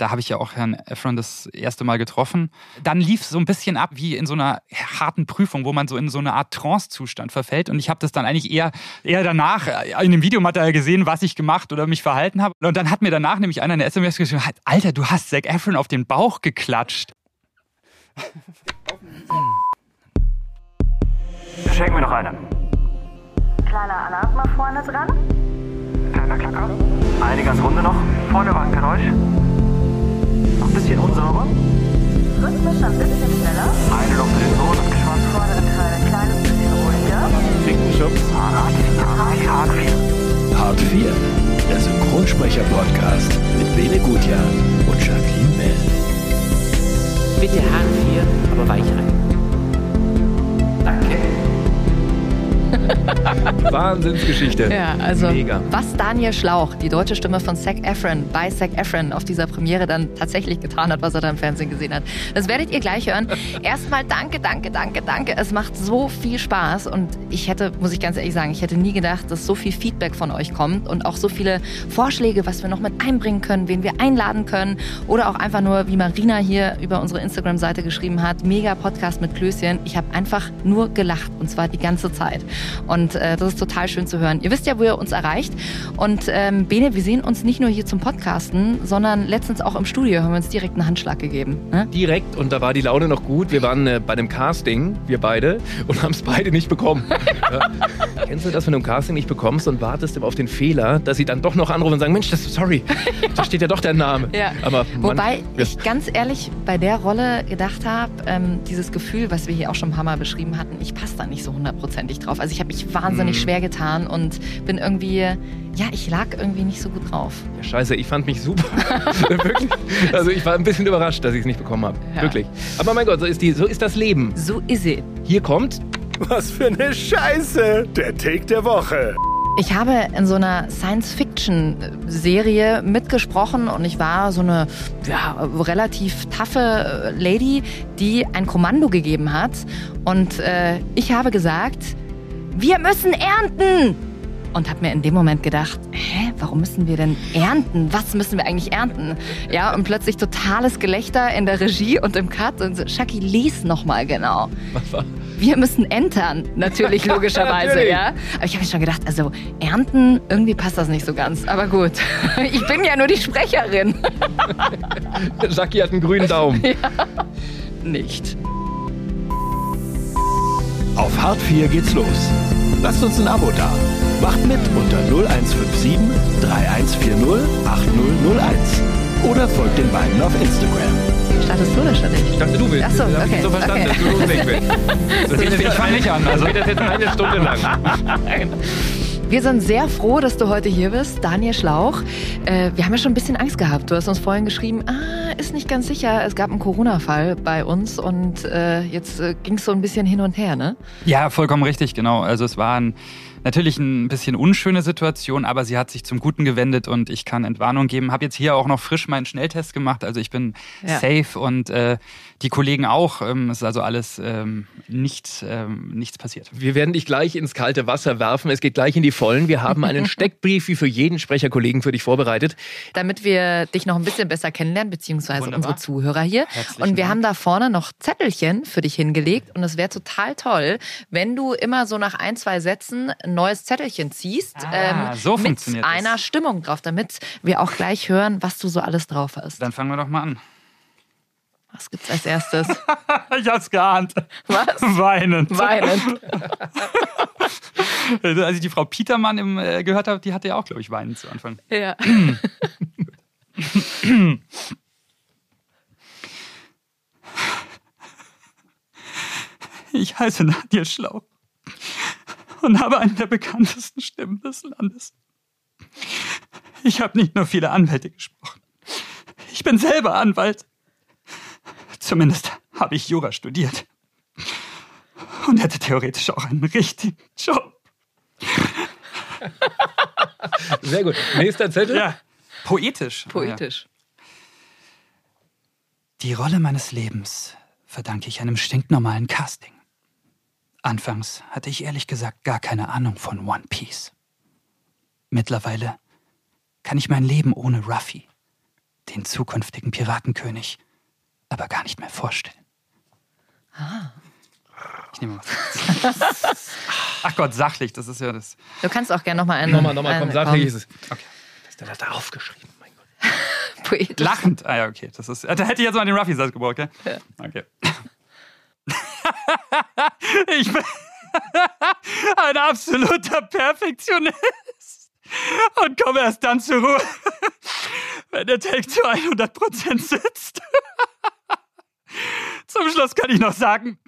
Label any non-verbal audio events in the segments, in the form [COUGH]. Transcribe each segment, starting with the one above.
Da habe ich ja auch Herrn Efron das erste Mal getroffen. Dann lief es so ein bisschen ab wie in so einer harten Prüfung, wo man so in so eine Art Trance-Zustand verfällt. Und ich habe das dann eigentlich eher, eher danach in dem Videomaterial gesehen, was ich gemacht oder mich verhalten habe. Und dann hat mir danach nämlich einer eine SMS geschrieben, Alter, du hast Zac Efron auf den Bauch geklatscht. Schenken wir noch eine. Kleiner Alarm mal vorne dran. Kleiner Klacker. Eine ganz runde noch. Vorne war ein Geräusch. Ein bisschen unsauber. Rhythmisch ein bisschen schneller. Eine noch für den Sohn und geschwand. Vorderen Teil ein kleines bisschen ruhiger. Finkenschubs. Hart 4. Hart 4. Hart 4. Der Synchronsprecher-Podcast mit Bene Gutjahr und Jacqueline Bell. Bitte Hart 4, aber weich rein. [LAUGHS] Wahnsinnsgeschichte. Ja, also Mega. was Daniel Schlauch, die deutsche Stimme von Zac Efron, bei Zac Efron auf dieser Premiere dann tatsächlich getan hat, was er da im Fernsehen gesehen hat. Das werdet ihr gleich hören. [LAUGHS] Erstmal danke, danke, danke, danke. Es macht so viel Spaß und ich hätte, muss ich ganz ehrlich sagen, ich hätte nie gedacht, dass so viel Feedback von euch kommt und auch so viele Vorschläge, was wir noch mit einbringen können, wen wir einladen können oder auch einfach nur, wie Marina hier über unsere Instagram-Seite geschrieben hat, mega Podcast mit Klößchen. Ich habe einfach nur gelacht und zwar die ganze Zeit. Und äh, das ist total schön zu hören. Ihr wisst ja, wo ihr uns erreicht. Und ähm, Bene, wir sehen uns nicht nur hier zum Podcasten, sondern letztens auch im Studio haben wir uns direkt einen Handschlag gegeben. Ne? Direkt und da war die Laune noch gut. Wir waren äh, bei dem Casting, wir beide, und haben es beide nicht bekommen. [LAUGHS] ja. Kennst du das, wenn du ein Casting nicht bekommst und wartest immer auf den Fehler, dass sie dann doch noch anrufen und sagen, Mensch, das, sorry, [LAUGHS] da steht ja doch dein Name. Ja. Aber Mann, Wobei ich ganz ehrlich bei der Rolle gedacht habe, ähm, dieses Gefühl, was wir hier auch schon ein paar Mal beschrieben hatten, ich passe da nicht so hundertprozentig drauf. Also ich habe mich wahnsinnig Mhm. schwer getan und bin irgendwie, ja, ich lag irgendwie nicht so gut drauf. Ja, scheiße, ich fand mich super. [LAUGHS] Wirklich. Also ich war ein bisschen überrascht, dass ich es nicht bekommen habe. Ja. Wirklich. Aber mein Gott, so ist, die, so ist das Leben. So ist sie. Hier kommt Was für eine Scheiße! Der Take der Woche. Ich habe in so einer Science-Fiction-Serie mitgesprochen und ich war so eine ja, relativ taffe Lady, die ein Kommando gegeben hat. Und äh, ich habe gesagt, wir müssen ernten! Und habe mir in dem Moment gedacht, hä, warum müssen wir denn ernten? Was müssen wir eigentlich ernten? Ja, und plötzlich totales Gelächter in der Regie und im Cut. Und so, Shaki, lies nochmal genau. Wir müssen entern, natürlich, [LAUGHS] logischerweise, Natürlich. ja. Aber ich habe mir schon gedacht, also ernten, irgendwie passt das nicht so ganz. Aber gut, [LAUGHS] ich bin ja nur die Sprecherin. [LAUGHS] Jackie hat einen grünen Daumen. Nicht. Auf Hart 4 geht's los. Lasst uns ein Abo da. Macht mit unter 0157 3140 8001. Oder folgt den beiden auf Instagram. Startest du oder starte ich? Ich dachte, du willst. Ach so, Das hab ich okay, so verstanden, okay. dass du loslegen willst. [LAUGHS] Ich fange nicht an. Also. geht das jetzt eine Stunde lang. [LAUGHS] [LAUGHS] Wir sind sehr froh, dass du heute hier bist, Daniel Schlauch. Äh, wir haben ja schon ein bisschen Angst gehabt. Du hast uns vorhin geschrieben, ah, ist nicht ganz sicher. Es gab einen Corona-Fall bei uns und äh, jetzt äh, ging es so ein bisschen hin und her, ne? Ja, vollkommen richtig, genau. Also es war ein, natürlich ein bisschen unschöne Situation, aber sie hat sich zum Guten gewendet und ich kann Entwarnung geben. Habe jetzt hier auch noch frisch meinen Schnelltest gemacht, also ich bin Ja. safe und äh, die Kollegen auch. Ähm, es ist also alles ähm, nichts, ähm, nichts passiert. Wir werden dich gleich ins kalte Wasser werfen. Es geht gleich in die Vollen. Wir haben einen [LAUGHS] Steckbrief wie für jeden Sprecherkollegen für dich vorbereitet. damit wir dich noch ein bisschen besser kennenlernen, beziehungsweise Wunderbar. unsere Zuhörer hier. Herzlichen und wir Dank. haben da vorne noch Zettelchen für dich hingelegt und es wäre total toll, wenn du immer so nach ein, zwei Sätzen ein neues Zettelchen ziehst Ah, so mit funktioniert das. einer Stimmung drauf, damit wir auch gleich hören, was du so alles drauf hast. Dann fangen wir doch mal an. Was gibt's als erstes? [LAUGHS] Ich hab's geahnt. Was? [LAUGHS] Weinend. Weinen. [LAUGHS] Als ich die Frau Petermann im, äh, gehört habe, die hatte ja auch, glaube ich, Weinen zu Anfang. Ja. [CLEARS THROAT] Ich heiße Nadia Schlau und habe eine der bekanntesten Stimmen des Landes. Ich habe nicht nur viele Anwälte gesprochen. Ich bin selber Anwalt. Zumindest habe ich Jura studiert. Und hätte theoretisch auch einen richtigen Job. Sehr gut. Nächster Zettel. Ja, poetisch. Poetisch. Die Rolle meines Lebens verdanke ich einem stinknormalen Casting. Anfangs hatte ich ehrlich gesagt gar keine Ahnung von One Piece. Mittlerweile kann ich mein Leben ohne Ruffy, den zukünftigen Piratenkönig aber gar nicht mehr vorstellen. Ich nehme was. [LAUGHS] Ach Gott, sachlich, das ist ja das. Du kannst auch gerne nochmal einen. Nochmal, nochmal, komm, sachlich ist es. Okay. Was hat er da aufgeschrieben? Mein Gott. Poetisch. [LAUGHS] Lachend. Ah ja, okay. Das ist, da hätte ich jetzt mal den Ruffy-Satz gebraucht, gell? Okay. [LAUGHS] ich bin [LAUGHS] ein absoluter Perfektionist und komme erst dann zur Ruhe, [LAUGHS] wenn der Take zu 100% sitzt. Zum Schluss kann ich noch sagen,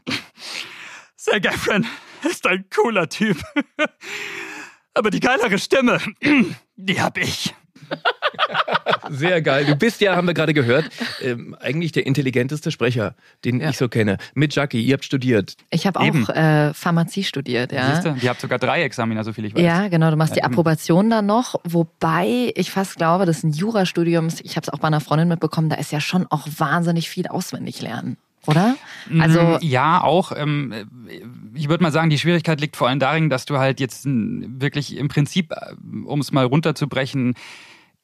Zac Efron ist ein cooler Typ. Aber die geilere Stimme, [CLEARS THROAT] die hab ich. Sehr geil. Du bist ja, haben wir gerade gehört, ähm, eigentlich der intelligenteste Sprecher, den Ja. ich so kenne. Mit Jackie, ihr habt studiert. Ich habe auch äh, Pharmazie studiert, ja. Siehst du? Die habt sogar drei Examiner, so viel ich weiß. Ja, genau. Du machst die. Approbation dann noch, wobei ich fast glaube, dass ein Jurastudium, ich habe es auch bei einer Freundin mitbekommen, da ist ja schon auch wahnsinnig viel auswendig lernen, oder? Also Mm, ja, auch. Ähm, ich würde mal sagen, die Schwierigkeit liegt vor allem darin, dass du halt jetzt wirklich im Prinzip, äh, um es mal runterzubrechen,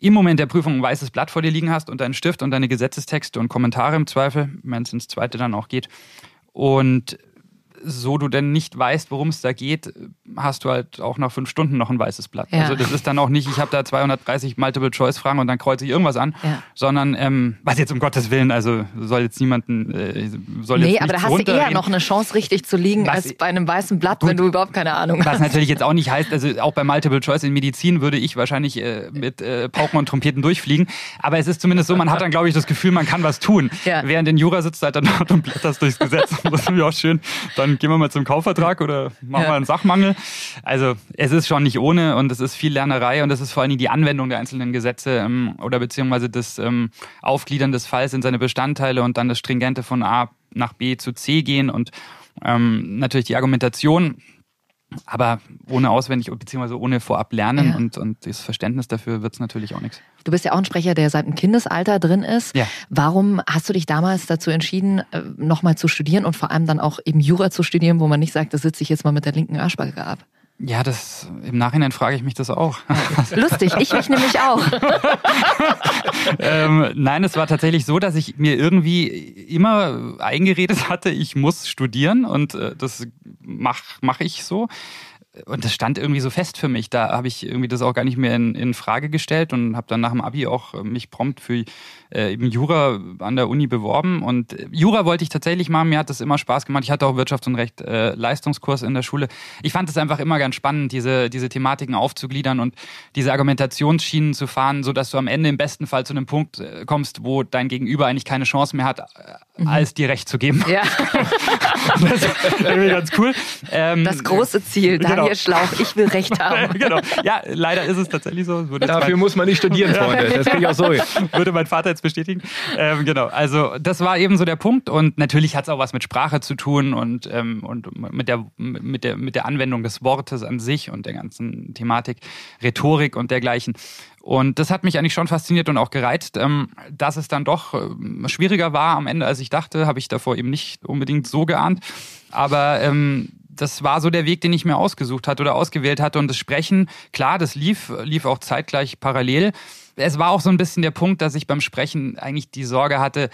im Moment der Prüfung ein weißes Blatt vor dir liegen hast und deinen Stift und deine Gesetzestexte und Kommentare im Zweifel, wenn es ins zweite dann auch geht. Und so du denn nicht weißt, worum es da geht, hast du halt auch nach fünf Stunden noch ein weißes Blatt. Ja. Also das ist dann auch nicht, ich habe da 230 Multiple-Choice-Fragen und dann kreuze ich irgendwas an, Ja. sondern ähm, was jetzt um Gottes Willen, also soll jetzt niemanden, äh, soll nee, jetzt aber da hast du eher noch eine Chance, richtig zu liegen, Was- als bei einem weißen Blatt, Gut. wenn du überhaupt keine Ahnung Was hast. natürlich jetzt auch nicht heißt, also auch bei Multiple Choice in Medizin würde ich wahrscheinlich äh, mit äh, Pauken und Trompeten durchfliegen. Aber es ist zumindest so, man hat dann, glaube ich, das Gefühl, man kann was tun. Ja. Während in Jura sitzt halt dann [LAUGHS] dort und blätterst durchs Gesetz. Das ist natürlich auch schön. Dann gehen wir mal zum Kaufvertrag oder machen Ja. wir einen Sachmangel. Also es ist schon nicht ohne und es ist viel Lernerei und es ist vor allem die Anwendung der einzelnen Gesetze ähm, oder beziehungsweise das ähm, Aufgliedern des Falls in seine Bestandteile und dann das Stringente von A nach B zu C gehen und ähm, natürlich die Argumentation aber ohne auswendig beziehungsweise ohne vorab lernen Ja. und, und das Verständnis dafür wird es natürlich auch nichts. Du bist ja auch ein Sprecher, der seit dem Kindesalter drin ist. Ja. Warum hast du dich damals dazu entschieden, äh, nochmal zu studieren und vor allem dann auch eben Jura zu studieren, wo man nicht sagt, da sitze ich jetzt mal mit der linken Arschbacke ab? Ja, das im Nachhinein frage ich mich das auch. [LAUGHS] Lustig, ich mich nämlich auch. [LAUGHS] ähm, nein, es war tatsächlich so, dass ich mir irgendwie immer eingeredet hatte, ich muss studieren und äh, das mache mach ich so. Und das stand irgendwie so fest für mich. Da habe ich irgendwie das auch gar nicht mehr in, in Frage gestellt und habe dann nach dem Abi auch äh, mich prompt für äh, eben Jura an der Uni beworben. Und äh, Jura wollte ich tatsächlich machen. Mir hat das immer Spaß gemacht. Ich hatte auch Wirtschafts- und Recht äh, Leistungskurs in der Schule. Ich fand es einfach immer ganz spannend, diese, diese Thematiken aufzugliedern und diese Argumentationsschienen zu fahren, sodass du am Ende im besten Fall zu einem Punkt äh, kommst, wo dein Gegenüber eigentlich keine Chance mehr hat, äh, als dir Recht zu geben. Ja, [LAUGHS] das ist irgendwie ganz cool. Ähm, das große Ziel, Daniel Genau. Schlauch, ich will Recht [LAUGHS] haben. genau. Ja, leider ist es tatsächlich so. Dafür mein- muss man nicht studieren, Freunde. Das kriege ich auch so [LAUGHS] würde mein Vater jetzt bestätigen. Ähm, genau, also das war eben so der Punkt und natürlich hat es auch was mit Sprache zu tun und, ähm, und mit, der, mit, der, mit der Anwendung des Wortes an sich und der ganzen Thematik, Rhetorik und dergleichen. Und das hat mich eigentlich schon fasziniert und auch gereizt. Ähm, dass es dann doch ähm, schwieriger war am Ende, als ich dachte, habe ich davor eben nicht unbedingt so geahnt. Aber ähm, das war so der Weg, den ich mir ausgesucht hatte oder ausgewählt hatte. Und das Sprechen, klar, das lief, lief auch zeitgleich parallel. Es war auch so ein bisschen der Punkt, dass ich beim Sprechen eigentlich die Sorge hatte,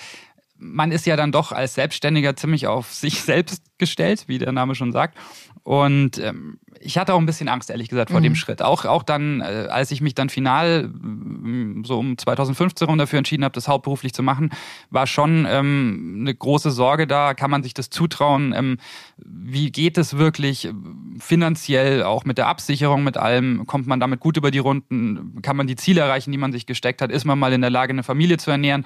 man ist ja dann doch als Selbstständiger ziemlich auf sich selbst gestellt, wie der Name schon sagt. Und ähm, ich hatte auch ein bisschen Angst, ehrlich gesagt, vor dem Schritt. Auch, auch dann, äh, als ich mich dann final ähm, so um 2015 rum dafür entschieden habe, das hauptberuflich zu machen, war schon ähm, eine große Sorge da. Kann man sich das zutrauen? Ähm, wie geht es wirklich ähm, finanziell, auch mit der Absicherung, mit allem? Kommt man damit gut über die Runden? Kann man die Ziele erreichen, die man sich gesteckt hat? Ist man mal in der Lage, eine Familie zu ernähren?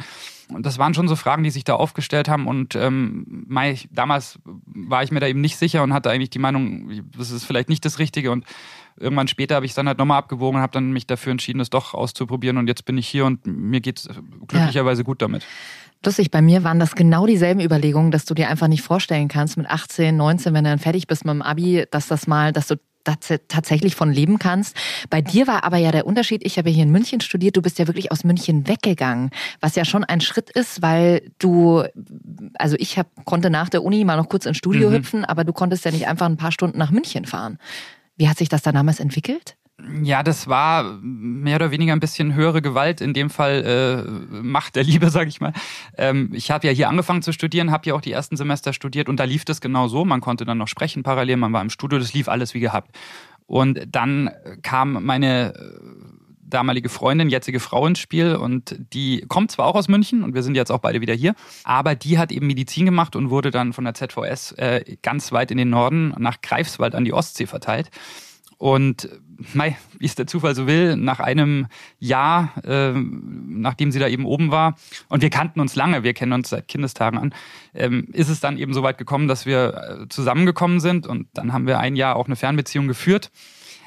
Und das waren schon so Fragen, die sich da aufgestellt haben. Und ähm, damals war ich mir da eben nicht sicher und hatte eigentlich die Meinung, das ist vielleicht nicht das Richtige. Und irgendwann später habe ich es dann halt nochmal abgewogen und habe dann mich dafür entschieden, das doch auszuprobieren. Und jetzt bin ich hier und mir geht es glücklicherweise gut damit. Lustig, bei mir waren das genau dieselben Überlegungen, dass du dir einfach nicht vorstellen kannst, mit 18, 19, wenn du dann fertig bist mit dem Abi, dass das mal, dass du tatsächlich von leben kannst. Bei dir war aber ja der Unterschied, ich habe hier in München studiert, du bist ja wirklich aus München weggegangen, was ja schon ein Schritt ist, weil du, also ich hab, konnte nach der Uni mal noch kurz ins Studio hüpfen, aber du konntest ja nicht einfach ein paar Stunden nach München fahren. Wie hat sich das da damals entwickelt? Ja, das war mehr oder weniger ein bisschen höhere Gewalt, in dem Fall äh, Macht der Liebe, [LAUGHS] sag ich mal. Ähm, ich habe ja hier angefangen zu studieren, habe ja auch die ersten Semester studiert und da lief das genau so. Man konnte dann noch sprechen parallel, man war im Studio, das lief alles wie gehabt. Und dann kam meine äh, damalige Freundin, jetzige Frau ins Spiel und die kommt zwar auch aus München und wir sind jetzt auch beide wieder hier, aber die hat eben Medizin gemacht und wurde dann von der ZVS äh, ganz weit in den Norden nach Greifswald an die Ostsee verteilt. Und mei, wie es der Zufall so will, nach einem Jahr, äh, nachdem sie da eben oben war, und wir kannten uns lange, wir kennen uns seit Kindestagen an, ähm, ist es dann eben so weit gekommen, dass wir äh, zusammengekommen sind und dann haben wir ein Jahr auch eine Fernbeziehung geführt.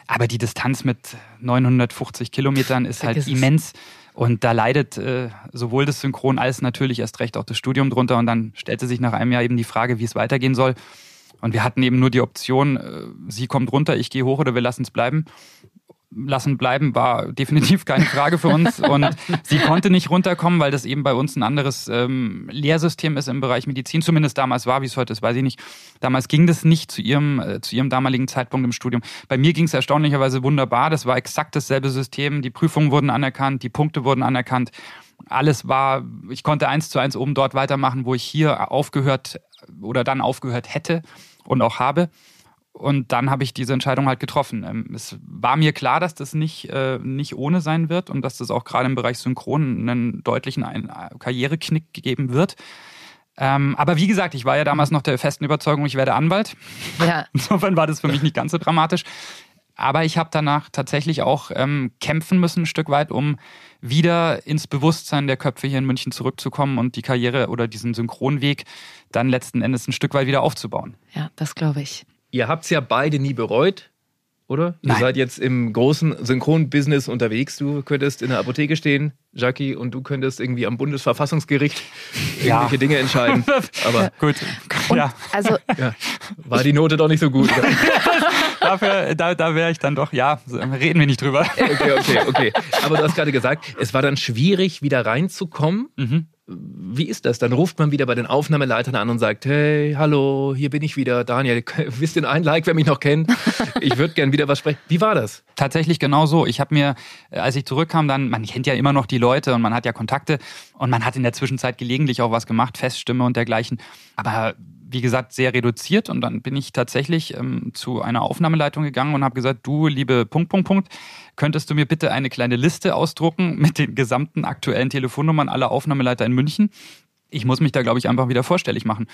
Aber die Distanz mit 950 Kilometern ist halt immens. Und da leidet äh, sowohl das Synchron als natürlich erst recht auch das Studium drunter. Und dann stellte sich nach einem Jahr eben die Frage, wie es weitergehen soll. Und wir hatten eben nur die Option, äh, sie kommt runter, ich gehe hoch oder wir lassen es bleiben. Lassen bleiben war [LAUGHS] definitiv keine Frage für uns. Und sie konnte nicht runterkommen, weil das eben bei uns ein anderes ähm, Lehrsystem ist im Bereich Medizin. Zumindest damals war, wie es heute ist, weiß ich nicht. Damals ging das nicht zu ihrem, äh, zu ihrem damaligen Zeitpunkt im Studium. Bei mir ging es erstaunlicherweise wunderbar. Das war exakt dasselbe System. Die Prüfungen wurden anerkannt, die Punkte wurden anerkannt. Alles war, ich konnte eins zu eins oben dort weitermachen, wo ich hier aufgehört oder dann aufgehört hätte und auch habe. Und dann habe ich diese Entscheidung halt getroffen. Ähm, Es war mir klar, dass das nicht, äh, nicht ohne sein wird und dass das auch gerade im Bereich Synchron einen deutlichen Ein Karriereknick geben wird. Ähm, aber wie gesagt, ich war ja damals noch der festen Überzeugung, ich werde Anwalt. Ja. [LAUGHS] Insofern war das für mich nicht ganz so dramatisch. Aber ich habe danach tatsächlich auch ähm, kämpfen müssen, ein Stück weit, um wieder ins Bewusstsein der Köpfe hier in München zurückzukommen und die Karriere oder diesen Synchronweg dann letzten Endes ein Stück weit wieder aufzubauen. Ja, das glaube ich. Ihr habt es ja beide nie bereut, oder? Nein. Ihr seid jetzt im großen Synchronbusiness unterwegs. Du könntest in der Apotheke stehen, Jackie, und du könntest irgendwie am Bundesverfassungsgericht [LAUGHS] Ja. irgendwelche Dinge entscheiden. [LAUGHS] Aber Gut. ja, Also ja, war die Note doch nicht so gut. [LAUGHS] dafür, da, da wäre ich dann doch, ja, reden wir nicht drüber. Okay, okay, okay. Aber du hast gerade gesagt, es war dann schwierig, wieder reinzukommen. Mhm. Wie ist das? Dann ruft man wieder bei den Aufnahmeleitern an und sagt, hey, hallo, hier bin ich wieder. Daniel, [LAUGHS] wisst ihr ein Like, wer mich noch kennt? Ich würde gern wieder was sprechen. Wie war das? Tatsächlich genau so. Ich habe mir, äh, als ich zurückkam, dann, man kennt ja immer noch die Leute und man hat ja Kontakte und man hat in der Zwischenzeit gelegentlich auch was gemacht, Feststimme und dergleichen. Aber wie gesagt, sehr reduziert und dann bin ich tatsächlich ähm, zu einer Aufnahmeleitung gegangen und habe gesagt, du, liebe Punkt, Punkt, Punkt, könntest du mir bitte eine kleine Liste ausdrucken [LAUGHS] mit den gesamten aktuellen Telefonnummern aller Aufnahmeleiter in München? Ich muss mich da, glaube ich, einfach wieder vorstellig machen.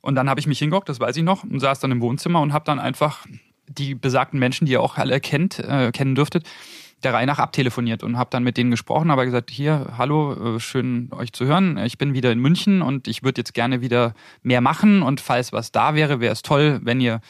Und dann habe ich mich hingehockt, das weiß ich noch, und saß dann im Wohnzimmer und habe dann einfach die besagten Menschen, die ihr auch alle kennt, äh, kennen dürftet, der Reihe nach abtelefoniert und habe dann mit denen gesprochen, aber gesagt, hier, hallo, äh, schön euch zu hören. Ich bin wieder in München und ich würde jetzt gerne wieder mehr machen und falls was da wäre, wäre es toll, wenn ihr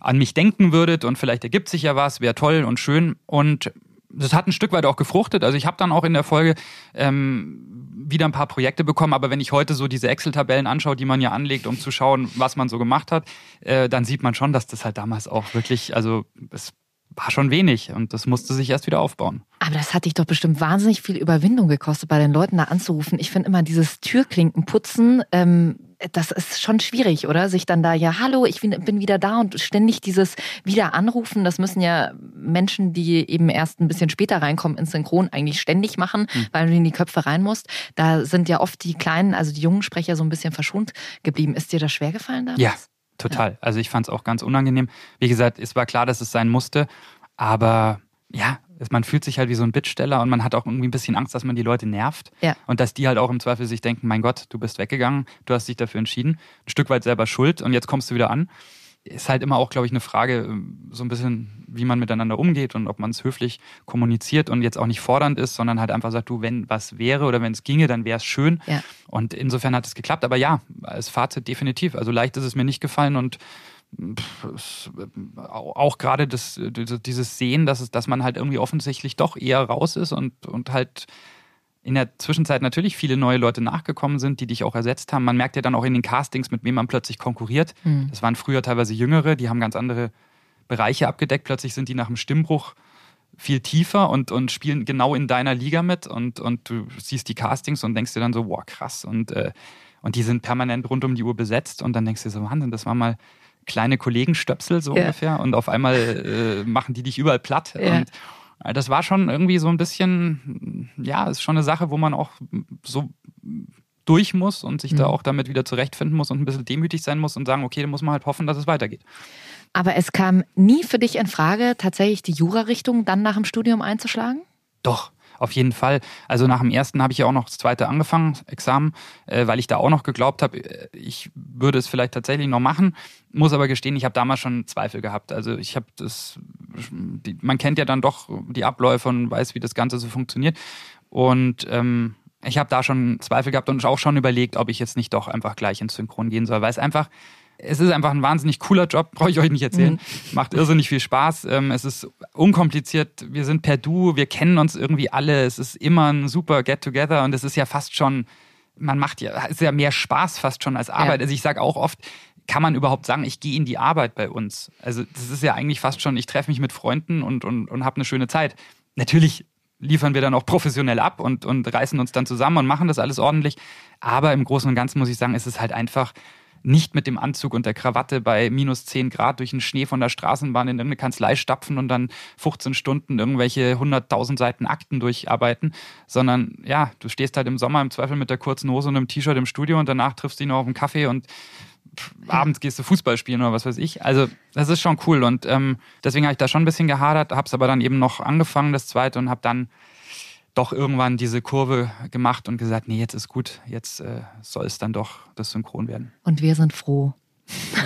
an mich denken würdet und vielleicht ergibt sich ja was, wäre toll und schön und das hat ein Stück weit auch gefruchtet. Also ich habe dann auch in der Folge ähm, wieder ein paar Projekte bekommen, aber wenn ich heute so diese Excel-Tabellen anschaue, die man ja anlegt, um zu schauen, was man so gemacht hat, äh, dann sieht man schon, dass das halt damals auch wirklich, also es war schon wenig und das musste sich erst wieder aufbauen. Aber das hat dich doch bestimmt wahnsinnig viel Überwindung gekostet, bei den Leuten da anzurufen. Ich finde immer dieses Türklinkenputzen, ähm, das ist schon schwierig, oder? Sich dann da, ja, hallo, ich bin, wieder da und ständig dieses wieder anrufen, das müssen ja Menschen, die eben erst ein bisschen später reinkommen ins Synchron, eigentlich ständig machen, weil du in die Köpfe rein musst. Da sind ja oft die kleinen, also die jungen Sprecher so ein bisschen verschont geblieben. Ist dir das schwer gefallen damals? Ja, total. Also ich fand es auch ganz unangenehm. Wie gesagt, es war klar, dass es sein musste, aber ja, man fühlt sich halt wie so ein Bittsteller und man hat auch irgendwie ein bisschen Angst, dass man die Leute nervt Ja. und dass die halt auch im Zweifel sich denken, mein Gott, du bist weggegangen, du hast dich dafür entschieden, ein Stück weit selber schuld und jetzt kommst du wieder an. Ist halt immer auch, glaube ich, eine Frage, ähm, so ein bisschen, wie man miteinander umgeht und ob man es höflich kommuniziert und jetzt auch nicht fordernd ist, sondern halt einfach sagt, du, wenn was wäre oder wenn es ginge, dann wäre es schön. Ja. Und insofern hat es geklappt. Aber ja, als Fazit definitiv. Also leicht ist es mir nicht gefallen und pff, äh, au- auch gerade das, dieses- dieses Sehen, dass, es, dass man halt irgendwie offensichtlich doch eher raus ist und, und halt in der Zwischenzeit natürlich viele neue Leute nachgekommen sind, die dich auch ersetzt haben. Man merkt ja dann auch in den Castings, mit wem man plötzlich konkurriert. Hm. Das waren früher teilweise Jüngere, die haben ganz andere Bereiche abgedeckt. Plötzlich sind die nach dem Stimmbruch viel tiefer und, und spielen genau in deiner Liga mit und, und du siehst die Castings und denkst dir dann so, wow, krass. Und, äh, und die sind permanent rund um die Uhr besetzt und dann denkst du dir so, Wahnsinn, das war mal kleine Kollegenstöpsel so Ja. ungefähr und auf einmal äh, machen die dich überall platt. Ja. Und das war schon irgendwie so ein bisschen, ja, ist schon eine Sache, wo man auch so durch muss und sich da Mhm. auch damit wieder zurechtfinden muss und ein bisschen demütig sein muss und sagen, okay, da muss man halt hoffen, dass es weitergeht. Aber es kam nie für dich in Frage, tatsächlich die Jura-Richtung dann nach dem Studium einzuschlagen? Doch, auf jeden Fall. Also nach dem ersten habe ich ja auch noch das zweite angefangen, Examen, äh, weil ich da auch noch geglaubt habe, äh, ich würde es vielleicht tatsächlich noch machen. Muss aber gestehen, ich habe damals schon Zweifel gehabt. Also ich habe das, die, man kennt ja dann doch die Abläufe und weiß, wie das Ganze so funktioniert. Und ähm, ich habe da schon Zweifel gehabt und auch schon überlegt, ob ich jetzt nicht doch einfach gleich ins Synchron gehen soll, weil es einfach es ist einfach ein wahnsinnig cooler Job, brauche ich euch nicht erzählen. Macht irrsinnig viel Spaß. Ähm, es ist unkompliziert. Wir sind per Du, wir kennen uns irgendwie alle. Es ist immer ein super Get-Together und es ist ja fast schon, man macht ja, es ist ja mehr Spaß fast schon als Arbeit. Also ich sage auch oft, kann man überhaupt sagen, ich gehe in die Arbeit bei uns? Also das ist ja eigentlich fast schon, ich treffe mich mit Freunden und, und, und habe eine schöne Zeit. Natürlich liefern wir dann auch professionell ab und, und reißen uns dann zusammen und machen das alles ordentlich. Aber im Großen und Ganzen muss ich sagen, ist es halt einfach nicht mit dem Anzug und der Krawatte bei minus 10 Grad durch den Schnee von der Straßenbahn in irgendeine Kanzlei stapfen und dann 15 Stunden irgendwelche 100.000 Seiten Akten durcharbeiten, sondern ja, du stehst halt im Sommer im Zweifel mit der kurzen Hose und einem T-Shirt im Studio und danach triffst du ihn noch auf einen Kaffee und pff, [LAUGHS] abends gehst du Fußball spielen oder was weiß ich. Also das ist schon cool und ähm, deswegen habe ich da schon ein bisschen gehadert, habe es aber dann eben noch angefangen, das zweite und habe dann doch irgendwann diese Kurve gemacht und gesagt, nee, jetzt ist gut, jetzt äh, soll es dann doch das Synchron werden. Und wir sind froh.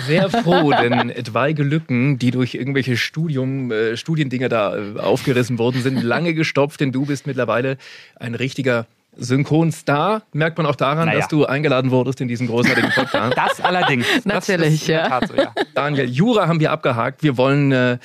Sehr [LAUGHS] froh, denn etwaige Lücken, die durch irgendwelche Studium, äh, Studiendinge da äh, aufgerissen wurden, sind lange gestopft, denn du bist mittlerweile ein richtiger Synchronstar. Merkt man auch daran, Naja. dass du eingeladen wurdest in diesen großartigen Podcast. Das allerdings. Natürlich, das ja. So, ja. Daniel, Jura haben wir abgehakt. Wir wollen äh,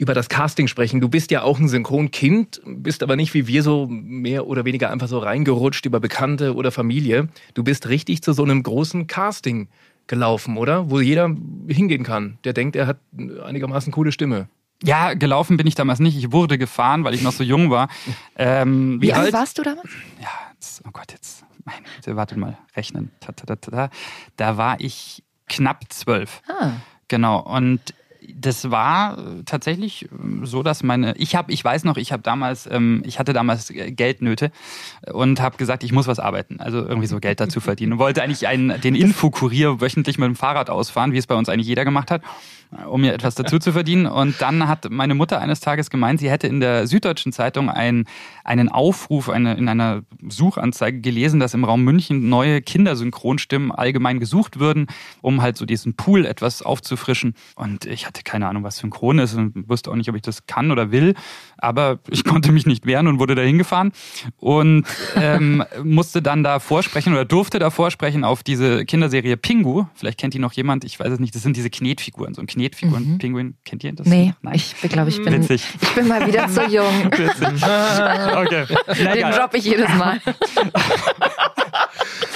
über das Casting sprechen. Du bist ja auch ein Synchronkind, bist aber nicht wie wir so mehr oder weniger einfach so reingerutscht über Bekannte oder Familie. Du bist richtig zu so einem großen Casting gelaufen, oder? Wo jeder hingehen kann, der denkt, er hat einigermaßen coole Stimme. Ja, gelaufen bin ich damals nicht. Ich wurde gefahren, weil ich noch so jung war. [LAUGHS] Ähm, Wie, wie alt warst du damals? Ja, jetzt, oh Gott, jetzt, meine Güte, wartet mal, rechnen. Ta, ta, ta. Da war ich knapp zwölf. Ah. Genau. Und das war äh, tatsächlich ähm, so, dass meine, ich habe, ich weiß noch, ich habe damals, ähm, ich hatte damals äh, Geldnöte und habe gesagt, ich muss was arbeiten, also irgendwie so Geld dazu verdienen. Und wollte eigentlich einen, den Infokurier wöchentlich mit dem Fahrrad ausfahren, wie es bei uns eigentlich jeder gemacht hat, äh, um mir etwas dazu zu verdienen. Und dann hat meine Mutter eines Tages gemeint, sie hätte in der Süddeutschen Zeitung ein, einen Aufruf eine, in einer Suchanzeige gelesen, dass im Raum München neue Kindersynchronstimmen allgemein gesucht würden, um halt so diesen Pool etwas aufzufrischen. Und ich hatte keine Ahnung, was Synchron ist und wusste auch nicht, ob ich das kann oder will. Aber [LAUGHS] ich konnte mich nicht wehren und wurde dahin gefahren und ähm, [LAUGHS] musste dann da vorsprechen oder durfte da vorsprechen auf diese Kinderserie Pingu. Vielleicht kennt die noch jemand, ich weiß es nicht. Das sind diese Knetfiguren, so ein Knetfiguren-Pinguin. Kennt ihr das? Nee, Nein. ich glaube, ich bin, Witzig. ich bin mal wieder zu [LAUGHS] jung. Witzig. Okay. Na, Den droppe ich jedes Mal.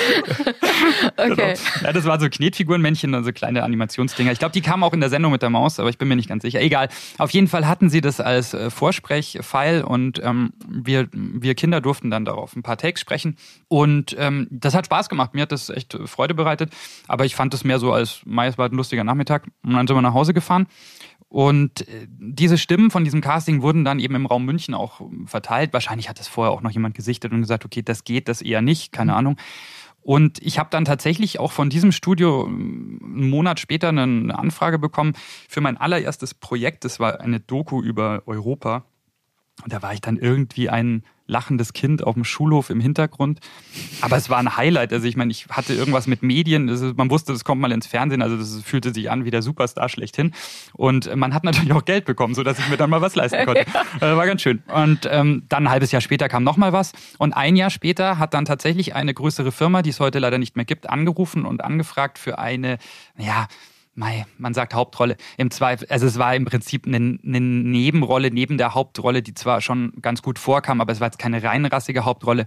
[LAUGHS] okay. Ja, das waren so Knetfigurenmännchen, also kleine Animationsdinger. Ich glaube, die kamen auch in der Sendung mit der Maus, aber ich bin mir nicht ganz sicher. Egal. Auf jeden Fall hatten sie das als äh, Vorsprechfile und ähm, wir, wir Kinder durften dann darauf ein paar Takes sprechen. Und ähm, das hat Spaß gemacht. Mir hat das echt äh, Freude bereitet. Aber ich fand es mehr so als, Mai, es war ein lustiger Nachmittag. Und dann sind wir nach Hause gefahren. Und äh, diese Stimmen von diesem Casting wurden dann eben im Raum München auch ähm, verteilt. Wahrscheinlich hat das vorher auch noch jemand gesichtet und gesagt, okay, das geht, das eher nicht, keine Ahnung. Und ich habe dann tatsächlich auch von diesem Studio ähm, einen Monat später eine Anfrage bekommen für mein allererstes Projekt. Das war eine Doku über Europa. Und da war ich dann irgendwie ein lachendes Kind auf dem Schulhof im Hintergrund. Aber es war ein Highlight. Also ich meine, ich hatte irgendwas mit Medien. Ist, man wusste, das kommt mal ins Fernsehen. Also das fühlte sich an wie der Superstar schlechthin. Und man hat natürlich auch Geld bekommen, sodass ich mir dann mal was leisten [LAUGHS] konnte. Äh, war ganz schön. Und ähm, dann ein halbes Jahr später kam noch mal was. Und ein Jahr später hat dann tatsächlich eine größere Firma, die es heute leider nicht mehr gibt, angerufen und angefragt für eine, ja, Mei, man sagt Hauptrolle. Im Zweifel, also es war im Prinzip eine, eine Nebenrolle neben der Hauptrolle, die zwar schon ganz gut vorkam, aber es war jetzt keine reinrassige Hauptrolle.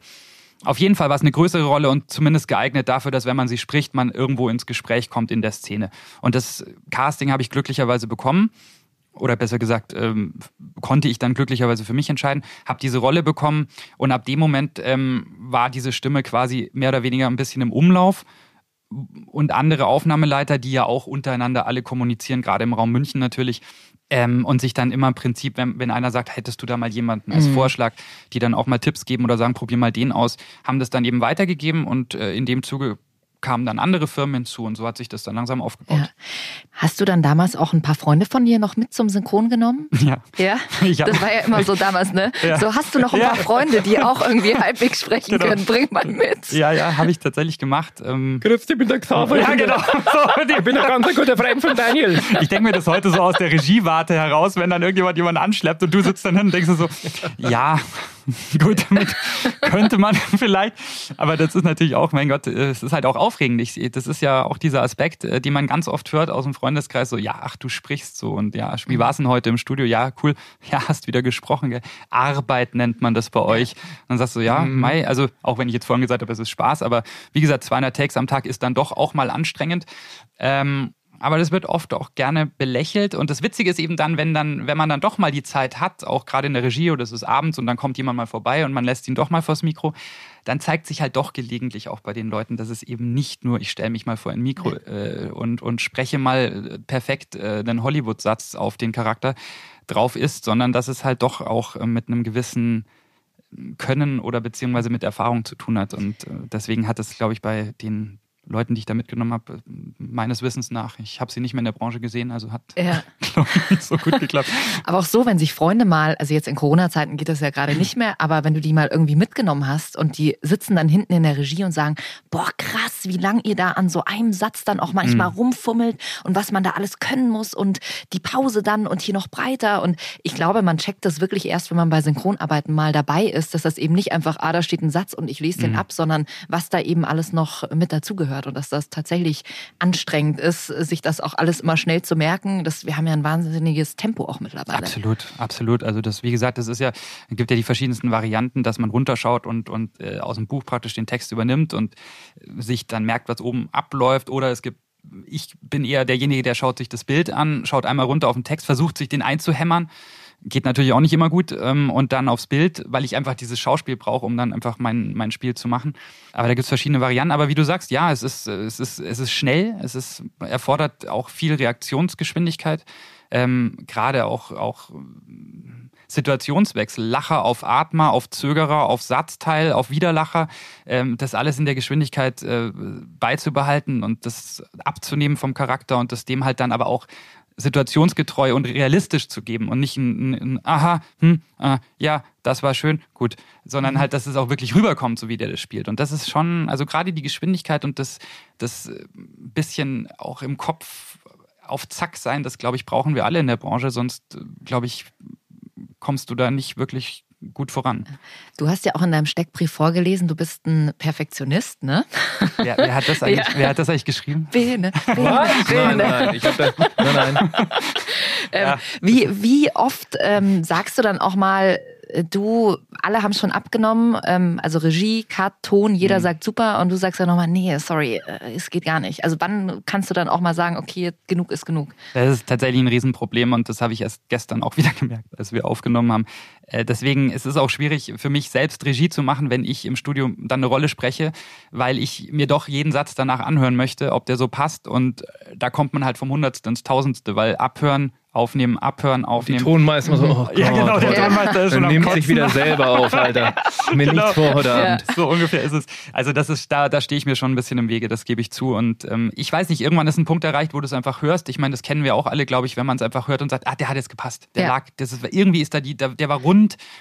Auf jeden Fall war es eine größere Rolle und zumindest geeignet dafür, dass wenn man sie spricht, man irgendwo ins Gespräch kommt in der Szene. Und das Casting habe ich glücklicherweise bekommen. Oder besser gesagt, ähm, konnte ich dann glücklicherweise für mich entscheiden, habe diese Rolle bekommen und ab dem Moment ähm, war diese Stimme quasi mehr oder weniger ein bisschen im Umlauf und andere Aufnahmeleiter, die ja auch untereinander alle kommunizieren, gerade im Raum München natürlich. Ähm, und sich dann immer im Prinzip, wenn, wenn einer sagt, hättest du da mal jemanden als Mhm. Vorschlag, die dann auch mal Tipps geben oder sagen, probier mal den aus, haben das dann eben weitergegeben und äh, in dem Zuge kamen dann andere Firmen hinzu und so hat sich das dann langsam aufgebaut. Ja. Hast du dann damals auch ein paar Freunde von dir noch mit zum Synchron genommen? [LAUGHS] Ja. Ja, [LAUGHS] Ja. das war ja immer so damals, ne? Ja. So hast du noch ein Ja. paar Freunde, die auch irgendwie halbwegs sprechen Genau. können. Bring mal mit. Ja, ja, habe ich tatsächlich gemacht. Ähm, Grüß dich, ich bin der Xaver. ja, genau. So, Ich bin ein ganz guter Freund von Daniel. Ich denke mir das heute so aus der Regiewarte heraus, wenn dann irgendjemand jemanden anschleppt und du sitzt dann hin und denkst dir so, ja, [LAUGHS] gut, damit könnte man [LAUGHS] vielleicht. Aber das ist natürlich auch, mein Gott, es ist halt auch aufregend. Ich, das ist ja auch dieser Aspekt, äh, den man ganz oft hört aus dem Freundeskreis, so, ja, ach, du sprichst so und ja, wie war es denn heute im Studio? Ja, cool, [LAUGHS] ja, hast wieder gesprochen, gell? Arbeit nennt man das bei euch. dann sagst du, ja, Mai, also auch wenn ich jetzt vorhin gesagt habe, es ist Spaß, aber wie gesagt, 200 Takes am Tag ist dann doch auch mal anstrengend. Ähm, aber das wird oft auch gerne belächelt. Und das Witzige ist eben dann, wenn dann, wenn man dann doch mal die Zeit hat, auch gerade in der Regie oder es ist abends und dann kommt jemand mal vorbei und man lässt ihn doch mal vors Mikro, dann zeigt sich halt doch gelegentlich auch bei den Leuten, dass es eben nicht nur, ich stelle mich mal vor ein Mikro äh, und, und spreche mal äh, perfekt äh, einen Hollywood-Satz auf den Charakter drauf ist, sondern dass es halt doch auch äh, mit einem gewissen Können oder beziehungsweise mit Erfahrung zu tun hat. Und äh, deswegen hat es, glaube ich, bei den Leuten, die ich da mitgenommen habe, meines Wissens nach, ich habe sie nicht mehr in der Branche gesehen, also hat, Ja. [LAUGHS] nicht so gut geklappt. [LAUGHS] Aber auch so, wenn sich Freunde mal, also jetzt in Corona-Zeiten geht das ja gerade nicht mehr, aber wenn du die mal irgendwie mitgenommen hast und die sitzen dann hinten in der Regie und sagen, boah, krass, wie lang ihr da an so einem Satz dann auch manchmal rumfummelt und was man da alles können muss und die Pause dann und hier noch breiter. Und ich glaube, man checkt das wirklich erst, wenn man bei Synchronarbeiten mal dabei ist, dass das eben nicht einfach, ah, da steht ein Satz und ich lese den ab, sondern was da eben alles noch mit dazugehört und dass das tatsächlich anstrengend ist, sich das auch alles immer schnell zu merken. Das, wir haben ja ein wahnsinniges Tempo auch mittlerweile. Absolut, absolut. Also das, wie gesagt, das ist ja, es gibt ja die verschiedensten Varianten, dass man runterschaut und, und äh, aus dem Buch praktisch den Text übernimmt und äh, dann merkt, was oben abläuft. Oder es gibt, ich bin eher derjenige, der schaut sich das Bild an, schaut einmal runter auf den Text, versucht sich den einzuhämmern. Geht natürlich auch nicht immer gut. Ähm, und dann aufs Bild, weil ich einfach dieses Schauspiel brauche, um dann einfach mein, mein Spiel zu machen. Aber da gibt es verschiedene Varianten. Aber wie du sagst, ja, es ist, es ist, es ist schnell, es ist, erfordert auch viel Reaktionsgeschwindigkeit. Ähm, Gerade auch, auch Situationswechsel, Lacher auf Atmer, auf Zögerer, auf Satzteil, auf Widerlacher, ähm, das alles in der Geschwindigkeit äh, beizubehalten und das abzunehmen vom Charakter und das dem halt dann aber auch situationsgetreu und realistisch zu geben und nicht ein, ein, ein Aha, hm, äh, ja, das war schön, gut, sondern halt, dass es auch wirklich rüberkommt, so wie der das spielt. Und das ist schon, also gerade die Geschwindigkeit und das, das äh, bisschen auch im Kopf auf Zack sein, das glaube ich, brauchen wir alle in der Branche, sonst äh, glaube ich, kommst du da nicht wirklich gut voran. Du hast ja auch in deinem Steckbrief vorgelesen, du bist ein Perfektionist, ne? Wer, wer, hat, das [LAUGHS] eigentlich, Ja. wer hat das eigentlich geschrieben? Bene, [LAUGHS] Bene, Nein, Bene. nein, ich hab da, nein, nein. [LAUGHS] Ähm, wie, wie oft ähm, sagst du dann auch mal, du, alle haben schon abgenommen, ähm, also Regie, Cut, Ton, jeder sagt super und du sagst dann nochmal, nee, sorry, äh, es geht gar nicht. Also wann kannst du dann auch mal sagen, okay, genug ist genug? Das ist tatsächlich ein Riesenproblem und das habe ich erst gestern auch [LAUGHS] wieder gemerkt, als wir aufgenommen haben. Äh, Deswegen ist es auch schwierig für mich selbst Regie zu machen, wenn ich im Studio dann eine Rolle spreche, weil ich mir doch jeden Satz danach anhören möchte, ob der so passt und äh, da kommt man halt vom Hundertste ins Tausendste, weil abhören, aufnehmen, abhören, Die aufnehmen. Tonmeister immer so, oh Gott, [LAUGHS] Ja, genau, der Tonmeister ist schon am nimmt sich wieder selber auf, Alter. Mir [LAUGHS] Genau. nichts vor heute Ja. Abend. So ungefähr ist es. Also das ist, da, da stehe ich mir schon ein bisschen im Wege, das gebe ich zu. Und ähm, ich weiß nicht, irgendwann ist ein Punkt erreicht, wo du es einfach hörst. Ich meine, das kennen wir auch alle, glaube ich, wenn man es einfach hört und sagt, ah, der hat jetzt gepasst. Der Ja. lag, das ist, irgendwie ist da die, der, der war rund,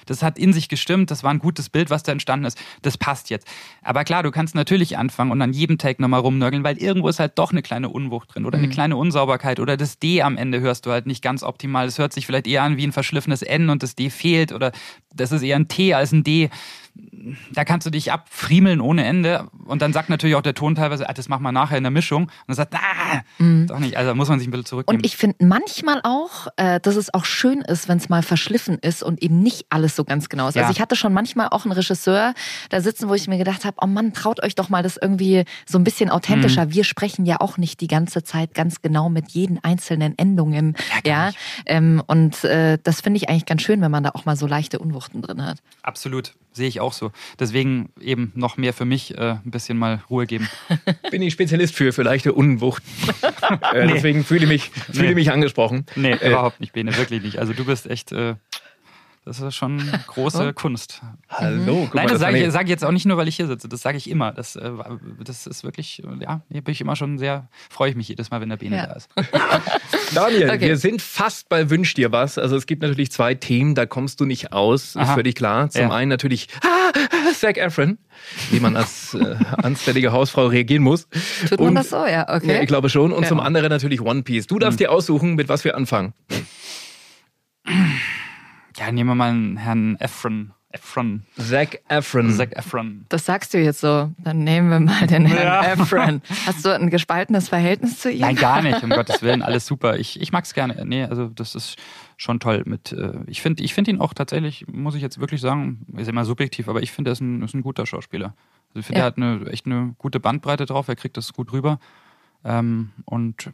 das hat in sich gestimmt, das war ein gutes Bild, was da entstanden ist. Das passt jetzt. Aber klar, du kannst natürlich anfangen und an jedem Take nochmal rumnörgeln, weil irgendwo ist halt doch eine kleine Unwucht drin oder eine kleine Unsauberkeit oder das D am Ende hörst du halt nicht ganz optimal. Es hört sich vielleicht eher an wie ein verschliffenes N und das D fehlt oder das ist eher ein T als ein D da kannst du dich abfriemeln ohne Ende. Und dann sagt natürlich auch der Ton teilweise, ah, das machen wir nachher in der Mischung. Und dann sagt, ah, doch nicht. Also muss man sich ein bisschen zurücknehmen. Und ich finde manchmal auch, äh, dass es auch schön ist, wenn es mal verschliffen ist und eben nicht alles so ganz genau ist. Ja. Also ich hatte schon manchmal auch einen Regisseur da sitzen, wo ich mir gedacht habe, oh Mann, traut euch doch mal das irgendwie so ein bisschen authentischer. Mhm. Wir sprechen ja auch nicht die ganze Zeit ganz genau mit jeden einzelnen Endungen. Ja, ähm, und äh, das finde ich eigentlich ganz schön, wenn man da auch mal so leichte Unwucht Unwuchten drin hat. Absolut, sehe ich auch so. Deswegen eben noch mehr für mich äh, ein bisschen mal Ruhe geben. [LAUGHS] Bin ich Spezialist für, für leichte Unwucht. [LAUGHS] äh, Deswegen fühle ich mich, fühle Nee. mich angesprochen. Nee, Äh, überhaupt nicht, Bene, wirklich nicht. Also du bist echt, äh, das ist schon [LAUGHS] große Kunst. Hallo, guck Nein, das sage ich, sag ich jetzt auch nicht nur, weil ich hier sitze. Das sage ich immer. Das, äh, das ist wirklich, ja, hier bin ich immer schon sehr, freue ich mich jedes Mal, wenn der Bene Ja. da ist. [LAUGHS] Daniel, Okay. wir sind fast bei Wünsch dir was. Also es gibt natürlich zwei Themen, da kommst du nicht aus, ist Aha. völlig klar. Zum Ja. einen natürlich ah, Zac Efron, wie man als äh, [LAUGHS] anständige Hausfrau reagieren muss. Tut man Und- das so? Ja, okay. Ja, ich glaube schon. Und Ja. zum anderen natürlich One Piece. Du darfst dir aussuchen, mit was wir anfangen. [CLEARS THROAT] Ja, nehmen wir mal einen Herrn Efron. Efron. Zac Efron. Zac Efron. Das sagst du jetzt so. Dann nehmen wir mal den Herrn Ja. [LAUGHS] Efron. Hast du ein gespaltenes Verhältnis zu ihm? Nein, gar nicht, um [LAUGHS] Gottes Willen, alles super. Ich, ich mag es gerne. Nee, also das ist schon toll mit. Äh, ich finde ich find ihn auch tatsächlich, muss ich jetzt wirklich sagen, ist immer subjektiv, aber ich finde, er ist ein, ist ein guter Schauspieler. Also ich finde, Ja. er hat eine, echt eine gute Bandbreite drauf, er kriegt das gut rüber. Ähm, und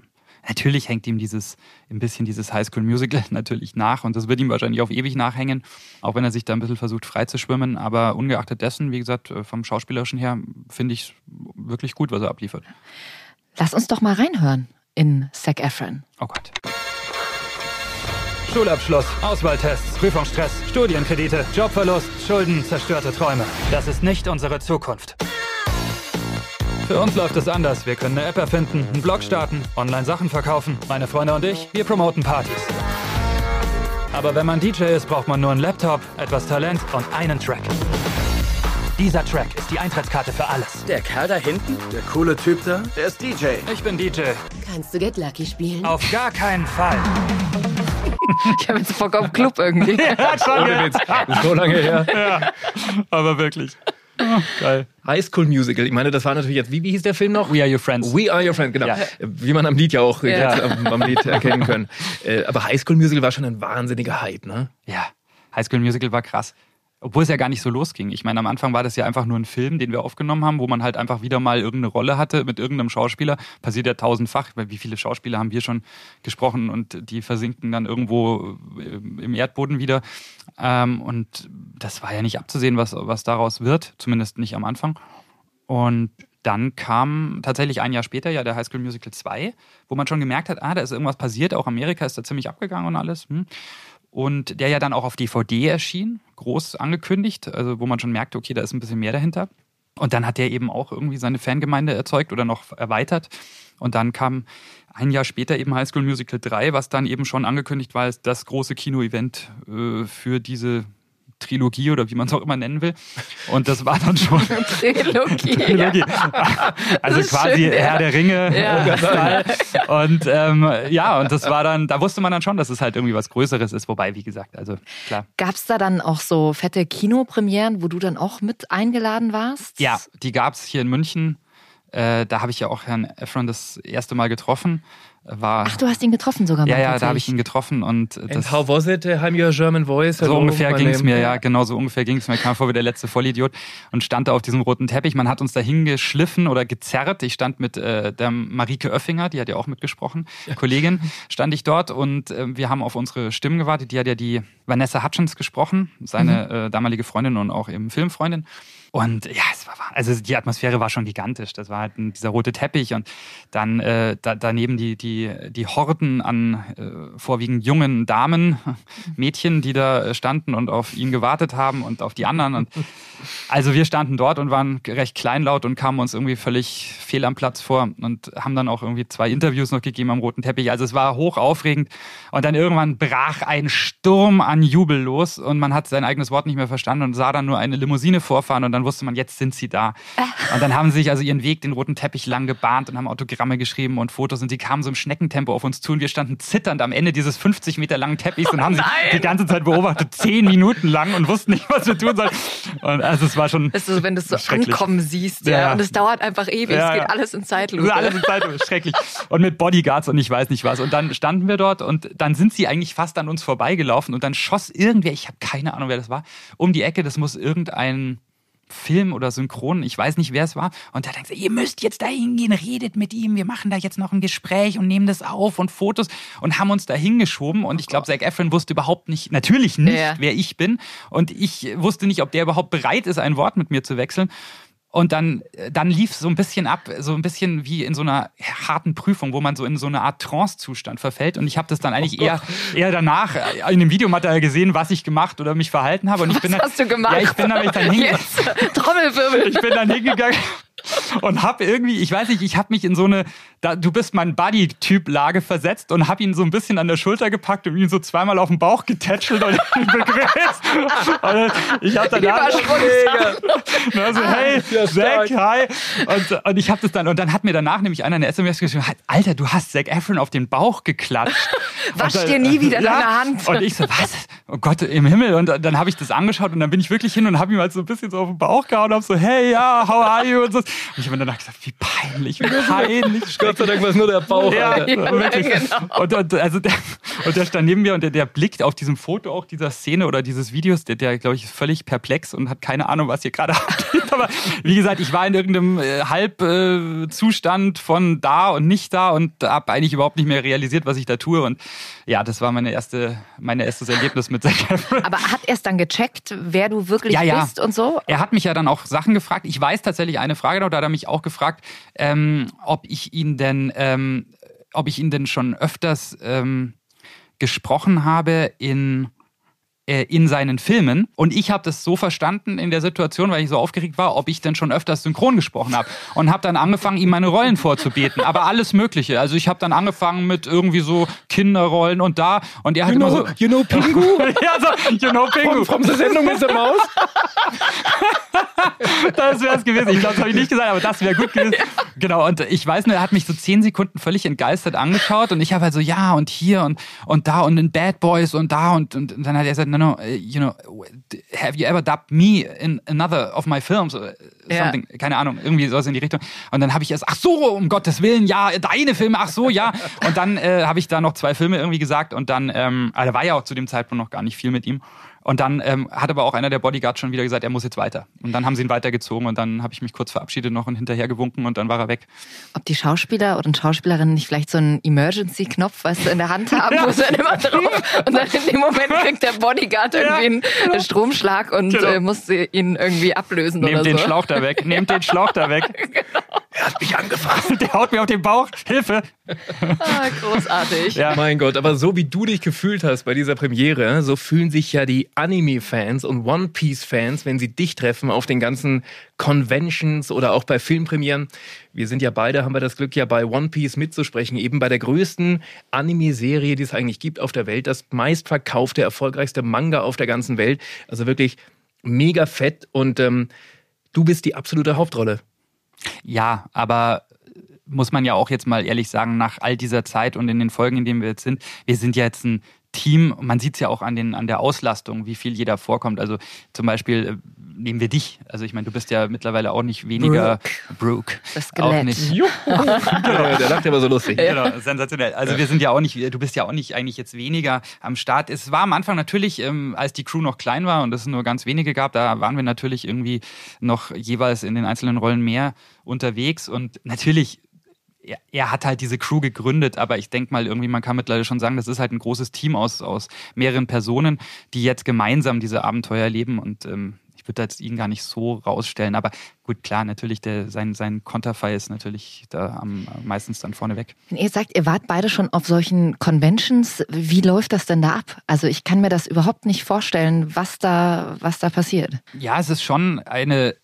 natürlich hängt ihm dieses, ein bisschen dieses Highschool-Musical [LAUGHS] natürlich nach und das wird ihm wahrscheinlich auf ewig nachhängen, auch wenn er sich da ein bisschen versucht freizuschwimmen. Aber ungeachtet dessen, wie gesagt, äh, vom Schauspielerischen her finde ich wirklich gut, was er abliefert. Lass uns doch mal reinhören in Zac Efron. Oh Gott. Schulabschluss, Auswahltests, Prüfungsstress, Studienkredite, Jobverlust, Schulden, zerstörte Träume. Das ist nicht unsere Zukunft. Für uns läuft es anders. Wir können eine App erfinden, einen Blog starten, online Sachen verkaufen. Meine Freunde und ich, wir promoten Partys. Aber wenn man DJ ist, braucht man nur einen Laptop, etwas Talent und einen Track. Dieser Track ist die Eintrittskarte für alles. Der Kerl da hinten? Der coole Typ da? Der ist DJ. Ich bin DJ. Kannst du Get Lucky spielen? Auf gar keinen Fall. [LAUGHS] Ich habe jetzt Bock auf Club irgendwie. [LAUGHS] Ohne Witz. Ist so lange her. Aber wirklich. [LAUGHS] Geil. High School Musical. Ich meine, das war natürlich jetzt, wie, wie hieß der Film noch? We are your friends. We Are Your Friend, genau. Ja. Wie man am Lied ja auch Ja. jetzt am, am Lied erkennen können. Äh, aber High School Musical war schon ein wahnsinniger Hype, ne? Ja, High School Musical war krass. Obwohl es ja gar nicht so losging. Ich meine, am Anfang war das ja einfach nur ein Film, den wir aufgenommen haben, wo man halt einfach wieder mal irgendeine Rolle hatte mit irgendeinem Schauspieler. Passiert ja tausendfach, weil wie viele Schauspieler haben wir schon gesprochen und die versinken dann irgendwo äh, im Erdboden wieder. Ähm, und das war ja nicht abzusehen, was, was daraus wird, zumindest nicht am Anfang. Und dann kam tatsächlich ein Jahr später ja der High School Musical 2, wo man schon gemerkt hat, ah, da ist irgendwas passiert. Auch Amerika ist da ziemlich abgegangen und alles. Hm. Und der ja dann auch auf DVD erschien, groß angekündigt, also wo man schon merkte, okay, da ist ein bisschen mehr dahinter. Und dann hat der eben auch irgendwie seine Fangemeinde erzeugt oder noch erweitert. Und dann kam ein Jahr später eben High School Musical 3, was dann eben schon angekündigt war als das große Kino-Event äh, für diese Trilogie oder wie man es auch immer nennen will. Und das war dann schon [LAUGHS] Trilogie. Trilogie. [LAUGHS] Also quasi schön, ja. Herr der Ringe. Ja. Und ähm, ja, und das war dann, da wusste man dann schon, dass es halt irgendwie was Größeres ist. Wobei, wie gesagt, also klar. Gab es da dann auch so fette Kinopremieren, wo du dann auch mit eingeladen warst? Ja, die gab es hier in München. Äh, da habe ich ja auch Herrn Efron das erste Mal getroffen. War, Ach, du hast ihn getroffen sogar mal. ja, ja, da habe ich ihn getroffen und And das how was it? uh, I'm your German voice. So ungefähr ging es mir, ja, genau so ungefähr ging es mir. Ich kam vor wie der letzte Vollidiot und stand da auf diesem roten Teppich. Man hat uns da hingeschliffen oder gezerrt. Ich stand mit äh, der Marike Oeffinger, die hat ja auch mitgesprochen, Kollegin, stand ich dort und äh, wir haben auf unsere Stimmen gewartet. Die hat ja die Vanessa Hutchins gesprochen, seine äh, damalige Freundin und auch eben Filmfreundin. Und ja, es war, also die Atmosphäre war schon gigantisch. Das war halt dieser rote Teppich und dann äh, da, daneben die, die, die Horden an äh, vorwiegend jungen Damen, [LAUGHS] Mädchen, die da äh, standen und auf ihn gewartet haben und auf die anderen. Und [LAUGHS] also wir standen dort und waren recht kleinlaut und kamen uns irgendwie völlig fehl am Platz vor und haben dann auch irgendwie zwei Interviews noch gegeben am roten Teppich. Also es war hoch aufregend und dann irgendwann brach ein Sturm an Jubel los und man hat sein eigenes Wort nicht mehr verstanden und sah dann nur eine Limousine vorfahren und dann wusste man, jetzt sind sie da. Und dann haben sie sich also ihren Weg den roten Teppich lang gebahnt und haben Autogramme geschrieben und Fotos und sie kamen so im Schneckentempo auf uns zu und wir standen zitternd am Ende dieses 50 Meter langen Teppichs [LAUGHS] und haben sie die ganze Zeit beobachtet, zehn Minuten lang und wussten nicht, was wir tun sollen. Und also es war schon Ist so, wenn du es so ankommen siehst, ja. Ja. Und es dauert einfach ewig, Ja, es geht alles in Zeitlupe. Ja, alles in Zeitlupe, schrecklich. Und mit Bodyguards und ich weiß nicht was. Und dann standen wir dort und dann sind sie eigentlich fast an uns vorbeigelaufen und dann schoss irgendwer, ich habe keine Ahnung, wer das war, um die Ecke. Das muss irgendein Film oder Synchron, ich weiß nicht, wer es war. Und da denkt sie, ihr müsst jetzt da hingehen, redet mit ihm, wir machen da jetzt noch ein Gespräch und nehmen das auf und Fotos und haben uns da hingeschoben. Und ich glaube, Zac Efron wusste überhaupt nicht, natürlich nicht, Ja. wer ich bin. Und ich wusste nicht, ob der überhaupt bereit ist, ein Wort mit mir zu wechseln. Und dann, dann lief so ein bisschen ab, so ein bisschen wie in so einer harten Prüfung, wo man so in so eine Art Trance-Zustand verfällt. Und ich habe das dann eigentlich eher, [LAUGHS] eher danach in dem Videomaterial gesehen, was ich gemacht oder mich verhalten habe. Und ich Was bin dann, hast du gemacht? [LAUGHS] Ja, [LAUGHS] ich bin dann hingegangen. Jetzt, Trommelwirbel. Ich bin dann hingegangen und hab irgendwie, ich weiß nicht, ich hab mich in so eine, da, du bist mein Buddy-Typ-Lage versetzt und hab ihn so ein bisschen an der Schulter gepackt und ihn so zweimal auf den Bauch getätschelt und ihn begrüßt. Und ich hab dann Übersprungshandlung. [LAUGHS] also, hey, Zack, hi. Und, und ich hab das dann, und dann hat mir danach nämlich einer eine SMS geschrieben, Alter, du hast Zac Efron auf den Bauch geklatscht. [LAUGHS] Wasch dann- dir nie wieder [LAUGHS] ja, deine Hand. Und ich so, was? Oh Gott, im Himmel. Und dann habe ich das angeschaut und dann bin ich wirklich hin und habe ihm halt so ein bisschen so auf den Bauch gehauen und hab so, hey, ja, how are you? Und, so. und ich habe mir danach gesagt, wie peinlich, wie peinlich. [LAUGHS] Gott sei Dank war es nur der Bauch. Ja. Ja, genau. Und, und, also der, und der stand neben mir und der, der blickt auf diesem Foto auch dieser Szene oder dieses Videos, der, der glaube ich, ist völlig perplex und hat keine Ahnung, was hier gerade [LAUGHS] abgeht. Aber wie gesagt, ich war in irgendeinem äh, Halbzustand äh, Zustand von da und nicht da und habe eigentlich überhaupt nicht mehr realisiert, was ich da tue. Und ja, das war meine erste, mein erstes Erlebnis mit Zac Efron. Aber hat er es dann gecheckt, wer du wirklich Ja, ja. bist und so? Er hat mich ja dann auch Sachen gefragt. Ich weiß tatsächlich eine Frage noch, da hat mich auch gefragt, ähm, ob ich ihn denn, ähm, ob ich ihn denn schon öfters ähm, gesprochen habe in äh, in seinen Filmen und ich habe das so verstanden in der Situation, weil ich so aufgeregt war, ob ich denn schon öfters synchron gesprochen habe und habe dann angefangen, ihm meine Rollen vorzubeten, aber alles Mögliche. Also ich habe dann angefangen mit irgendwie so Kinderrollen und da und er hat You immer know, so you know Pingu? [LAUGHS] ja, so, you know Pingu. Vom der Sendung mit der Maus? [LAUGHS] Das wäre es gewesen. Ich glaube, das habe ich nicht gesagt, aber das wäre gut gewesen. Genau, und ich weiß nur, er hat mich so zehn Sekunden völlig entgeistert angeschaut und ich habe halt so, ja, und hier und, und da und in Bad Boys und da und, und dann hat er gesagt, no, no, uh, you know, have you ever dubbed me in another of my films? Or Ja. Something, keine Ahnung, irgendwie sowas in die Richtung. Und dann habe ich erst, ach so, um Gottes Willen, ja, deine Filme, ach so, ja. Und dann äh, habe ich da noch zwei Filme irgendwie gesagt und dann, ähm, also da war ja auch zu dem Zeitpunkt noch gar nicht viel mit ihm. Und dann ähm, hat aber auch einer der Bodyguards schon wieder gesagt, er muss jetzt weiter. Und dann haben sie ihn weitergezogen und dann habe ich mich kurz verabschiedet noch und hinterher gewunken und dann war er weg. Ob die Schauspieler oder Schauspielerinnen nicht vielleicht so einen Emergency-Knopf, weißt du, in der Hand haben, wo sie dann immer drauf [LAUGHS] und dann in dem Moment kriegt der Bodyguard irgendwie einen Stromschlag und Genau. äh, muss sie ihn irgendwie ablösen Nehmt oder den so. Schlauch da weg, [LAUGHS] nehmt den Schlauch da weg. [LAUGHS] Er hat mich angefasst. Der haut mir auf den Bauch. Hilfe. Ah, großartig. Ja. Mein Gott, aber so wie du dich gefühlt hast bei dieser Premiere, so fühlen sich ja die Anime-Fans und One Piece-Fans, wenn sie dich treffen auf den ganzen Conventions oder auch bei Filmpremieren. Wir sind ja beide, haben wir das Glück, ja bei One Piece mitzusprechen, eben bei der größten Anime-Serie, die es eigentlich gibt auf der Welt, das meistverkaufte, erfolgreichste Manga auf der ganzen Welt. Also wirklich mega fett und ähm, du bist die absolute Hauptrolle. Ja, aber muss man ja auch jetzt mal ehrlich sagen, nach all dieser Zeit und in den Folgen, in denen wir jetzt sind, wir sind ja jetzt ein Team, man sieht es ja auch an, den, an der Auslastung, wie viel jeder vorkommt. Also zum Beispiel äh, nehmen wir dich. Also ich meine, du bist ja mittlerweile auch nicht weniger Brooke. Das Auch Skelett. nicht. Ja, [LAUGHS] der lacht aber so lustig. Genau, sensationell. Also wir sind ja auch nicht, du bist ja auch nicht eigentlich jetzt weniger am Start. Es war am Anfang natürlich, ähm, als die Crew noch klein war und es nur ganz wenige gab, da waren wir natürlich irgendwie noch jeweils in den einzelnen Rollen mehr unterwegs und natürlich er, er hat halt diese Crew gegründet, aber ich denke mal, irgendwie, man kann mittlerweile schon sagen, das ist halt ein großes Team aus, aus mehreren Personen, die jetzt gemeinsam diese Abenteuer erleben und ähm, ich würde jetzt ihn gar nicht so rausstellen, aber gut, klar, natürlich, der, sein, sein Konterfei ist natürlich da am, meistens dann vorne weg. Wenn ihr sagt, ihr wart beide schon auf solchen Conventions, wie läuft das denn da ab? Also ich kann mir das überhaupt nicht vorstellen, was da, was da passiert. Ja, es ist schon eine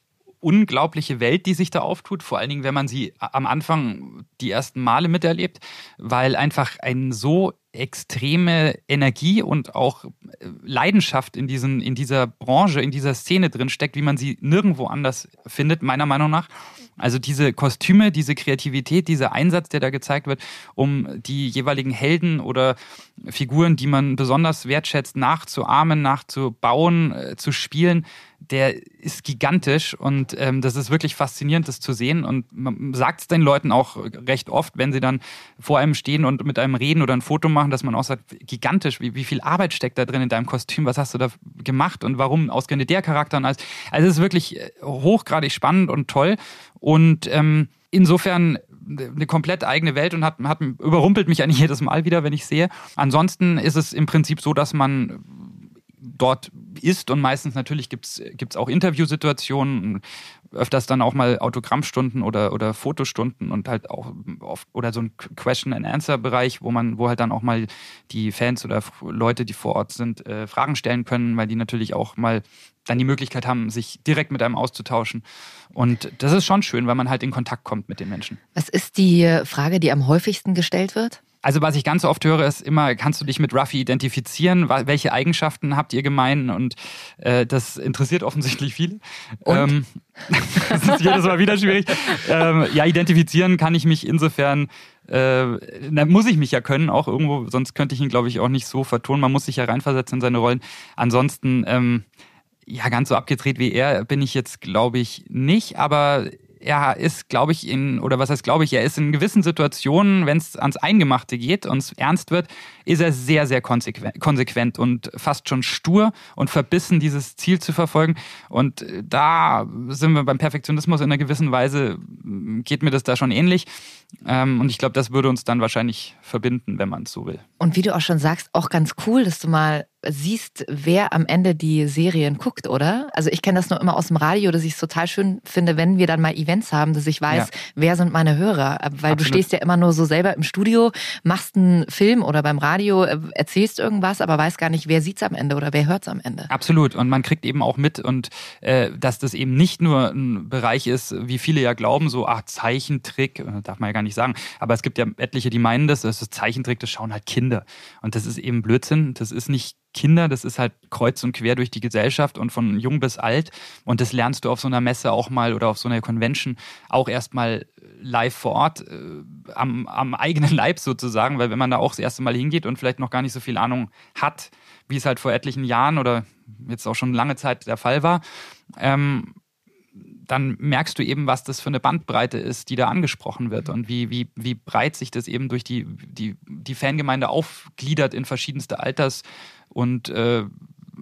unglaubliche Welt, die sich da auftut, vor allen Dingen, wenn man sie am Anfang die ersten Male miterlebt, weil einfach ein so extreme Energie und auch äh, Leidenschaft in, diesen, in dieser Branche, in dieser Szene drin steckt, wie man sie nirgendwo anders findet, meiner Meinung nach. Also diese Kostüme, diese Kreativität, dieser Einsatz, der da gezeigt wird, um die jeweiligen Helden oder Figuren, die man besonders wertschätzt, nachzuahmen, nachzubauen, äh, zu spielen. Der ist gigantisch und ähm, das ist wirklich faszinierend, das zu sehen. Und man sagt es den Leuten auch recht oft, wenn sie dann vor einem stehen und mit einem reden oder ein Foto machen, dass man auch sagt, gigantisch, wie, wie viel Arbeit steckt da drin in deinem Kostüm, was hast du da gemacht und warum ausgerechnet der Charakter und alles. Also es ist wirklich äh, hochgradig spannend und toll. Und ähm, insofern eine komplett eigene Welt und hat, hat überrumpelt mich eigentlich jedes Mal wieder, wenn ich sehe. Ansonsten ist es im Prinzip so, dass man dort ist und meistens natürlich gibt es auch Interviewsituationen, öfters dann auch mal Autogrammstunden oder, oder Fotostunden und halt auch oft, oder so ein Question-and-Answer-Bereich, wo man, wo halt dann auch mal die Fans oder Leute, die vor Ort sind, äh, Fragen stellen können, weil die natürlich auch mal dann die Möglichkeit haben, sich direkt mit einem auszutauschen. Und das ist schon schön, weil man halt in Kontakt kommt mit den Menschen. Was ist die Frage, die am häufigsten gestellt wird? Also was ich ganz oft höre, ist immer, kannst du dich mit Ruffy identifizieren? Welche Eigenschaften habt ihr gemein? Und äh, das interessiert offensichtlich viele. Ähm, [LAUGHS] das ist jedes Mal wieder schwierig. Ähm, ja, identifizieren kann ich mich insofern, äh, da muss ich mich ja können, auch irgendwo, sonst könnte ich ihn, glaube ich, auch nicht so vertonen. Man muss sich ja reinversetzen in seine Rollen. Ansonsten, ähm, ja, ganz so abgedreht wie er bin ich jetzt, glaube ich, nicht, aber er ist, glaube ich, in, oder was heißt, glaube ich, er ist in gewissen Situationen, wenn es ans Eingemachte geht und es ernst wird, ist er sehr, sehr konsequent, und fast schon stur und verbissen, dieses Ziel zu verfolgen. Und da sind wir beim Perfektionismus in einer gewissen Weise, geht mir das da schon ähnlich. Ähm, und ich glaube, das würde uns dann wahrscheinlich verbinden, wenn man es so will. Und wie du auch schon sagst, auch ganz cool, dass du mal siehst, wer am Ende die Serien guckt, oder? Also ich kenne das nur immer aus dem Radio, dass ich es total schön finde, wenn wir dann mal Events haben, dass ich weiß, ja. wer sind meine Hörer. Weil Absolut. du stehst ja immer nur so selber im Studio, machst einen Film oder beim Radio, äh, erzählst irgendwas, aber weißt gar nicht, wer sieht's am Ende oder wer hört's am Ende. Absolut. Und man kriegt eben auch mit und äh, dass das eben nicht nur ein Bereich ist, wie viele ja glauben, so, ach, Zeichentrick, äh, darf man ja gar nicht sagen. Aber es gibt ja etliche, die meinen das, das ist Zeichentrick, das schauen halt Kinder. Und das ist eben Blödsinn. Das ist nicht Kinder, das ist halt kreuz und quer durch die Gesellschaft und von jung bis alt. Und das lernst du auf so einer Messe auch mal oder auf so einer Convention auch erstmal live vor Ort, äh, am, am eigenen Leib sozusagen, weil wenn man da auch das erste Mal hingeht und vielleicht noch gar nicht so viel Ahnung hat, wie es halt vor etlichen Jahren oder jetzt auch schon lange Zeit der Fall war, ähm, dann merkst du eben, was das für eine Bandbreite ist, die da angesprochen wird und wie, wie, wie breit sich das eben durch die, die, die Fangemeinde aufgliedert in verschiedenste Alters- und äh,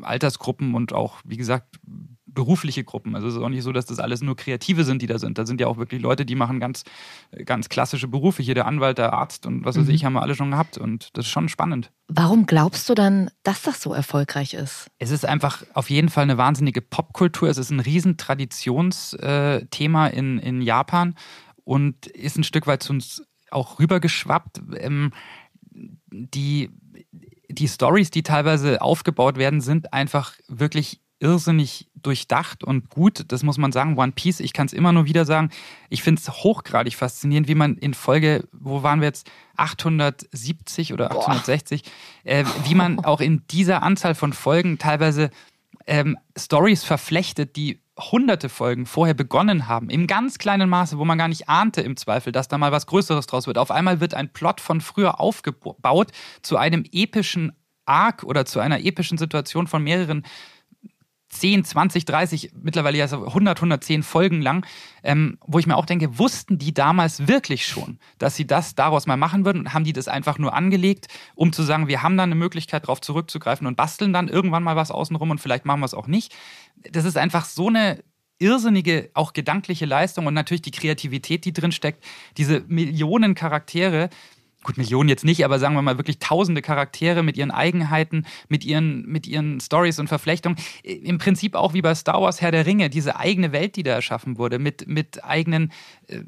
Altersgruppen und auch, wie gesagt, berufliche Gruppen. Also es ist auch nicht so, dass das alles nur Kreative sind, die da sind. Da sind ja auch wirklich Leute, die machen ganz, ganz klassische Berufe. Hier der Anwalt, der Arzt und was weiß mhm. ich, haben wir alle schon gehabt. Und das ist schon spannend. Warum glaubst du dann, dass das so erfolgreich ist? Es ist einfach auf jeden Fall eine wahnsinnige Popkultur. Es ist ein riesen Traditionsthema in, in Japan und ist ein Stück weit zu uns auch rübergeschwappt. Ähm, die die Stories, die teilweise aufgebaut werden, sind einfach wirklich irrsinnig durchdacht und gut. Das muss man sagen. One Piece, ich kann es immer nur wieder sagen. Ich finde es hochgradig faszinierend, wie man in Folge, wo waren wir jetzt? 870 oder 860, äh, wie man [LAUGHS] auch in dieser Anzahl von Folgen teilweise ähm, Stories verflechtet, die hunderte Folgen vorher begonnen haben, im ganz kleinen Maße, wo man gar nicht ahnte im Zweifel, dass da mal was Größeres draus wird. Auf einmal wird ein Plot von früher aufgebaut zu einem epischen Arc oder zu einer epischen Situation von mehreren 10, 20, 30, mittlerweile ja 100, 110 Folgen lang, ähm, wo ich mir auch denke, wussten die damals wirklich schon, dass sie das daraus mal machen würden und haben die das einfach nur angelegt, um zu sagen, wir haben da eine Möglichkeit, darauf zurückzugreifen und basteln dann irgendwann mal was außenrum und vielleicht machen wir es auch nicht. Das ist einfach so eine irrsinnige, auch gedankliche Leistung und natürlich die Kreativität, die drin steckt, diese Millionen Charaktere, gut, Millionen jetzt nicht, aber sagen wir mal wirklich tausende Charaktere mit ihren Eigenheiten, mit ihren, mit ihren Stories und Verflechtungen. Im Prinzip auch wie bei Star Wars Herr der Ringe, diese eigene Welt, die da erschaffen wurde, mit, mit eigenen äh,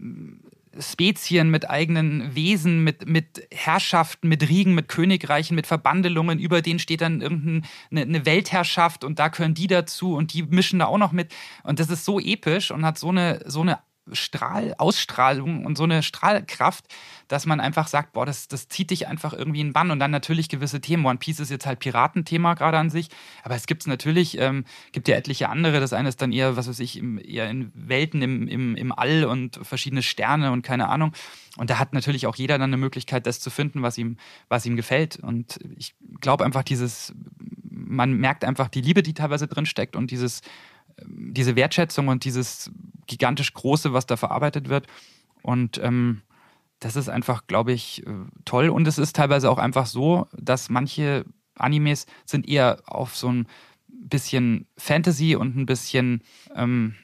Spezien, mit eigenen Wesen, mit, mit Herrschaften, mit Riegen, mit Königreichen, mit Verbandelungen, über denen steht dann irgendeine eine Weltherrschaft und da gehören die dazu und die mischen da auch noch mit. Und das ist so episch und hat so eine, so eine Strahl, Ausstrahlung und so eine Strahlkraft, dass man einfach sagt, boah, das, das zieht dich einfach irgendwie in Bann und dann natürlich gewisse Themen. One Piece ist jetzt halt Piratenthema gerade an sich, aber es gibt es natürlich, ähm, gibt ja etliche andere. Das eine ist dann eher, was weiß ich, im, eher in Welten im, im, im All und verschiedene Sterne und keine Ahnung. Und da hat natürlich auch jeder dann eine Möglichkeit, das zu finden, was ihm, was ihm gefällt. Und ich glaube einfach dieses, man merkt einfach die Liebe, die teilweise drin steckt und dieses diese Wertschätzung und dieses gigantisch Große, was da verarbeitet wird. Und ähm, das ist einfach, glaube ich, äh, toll. Und es ist teilweise auch einfach so, dass manche Animes sind eher auf so ein bisschen Fantasy und ein bisschen ähm,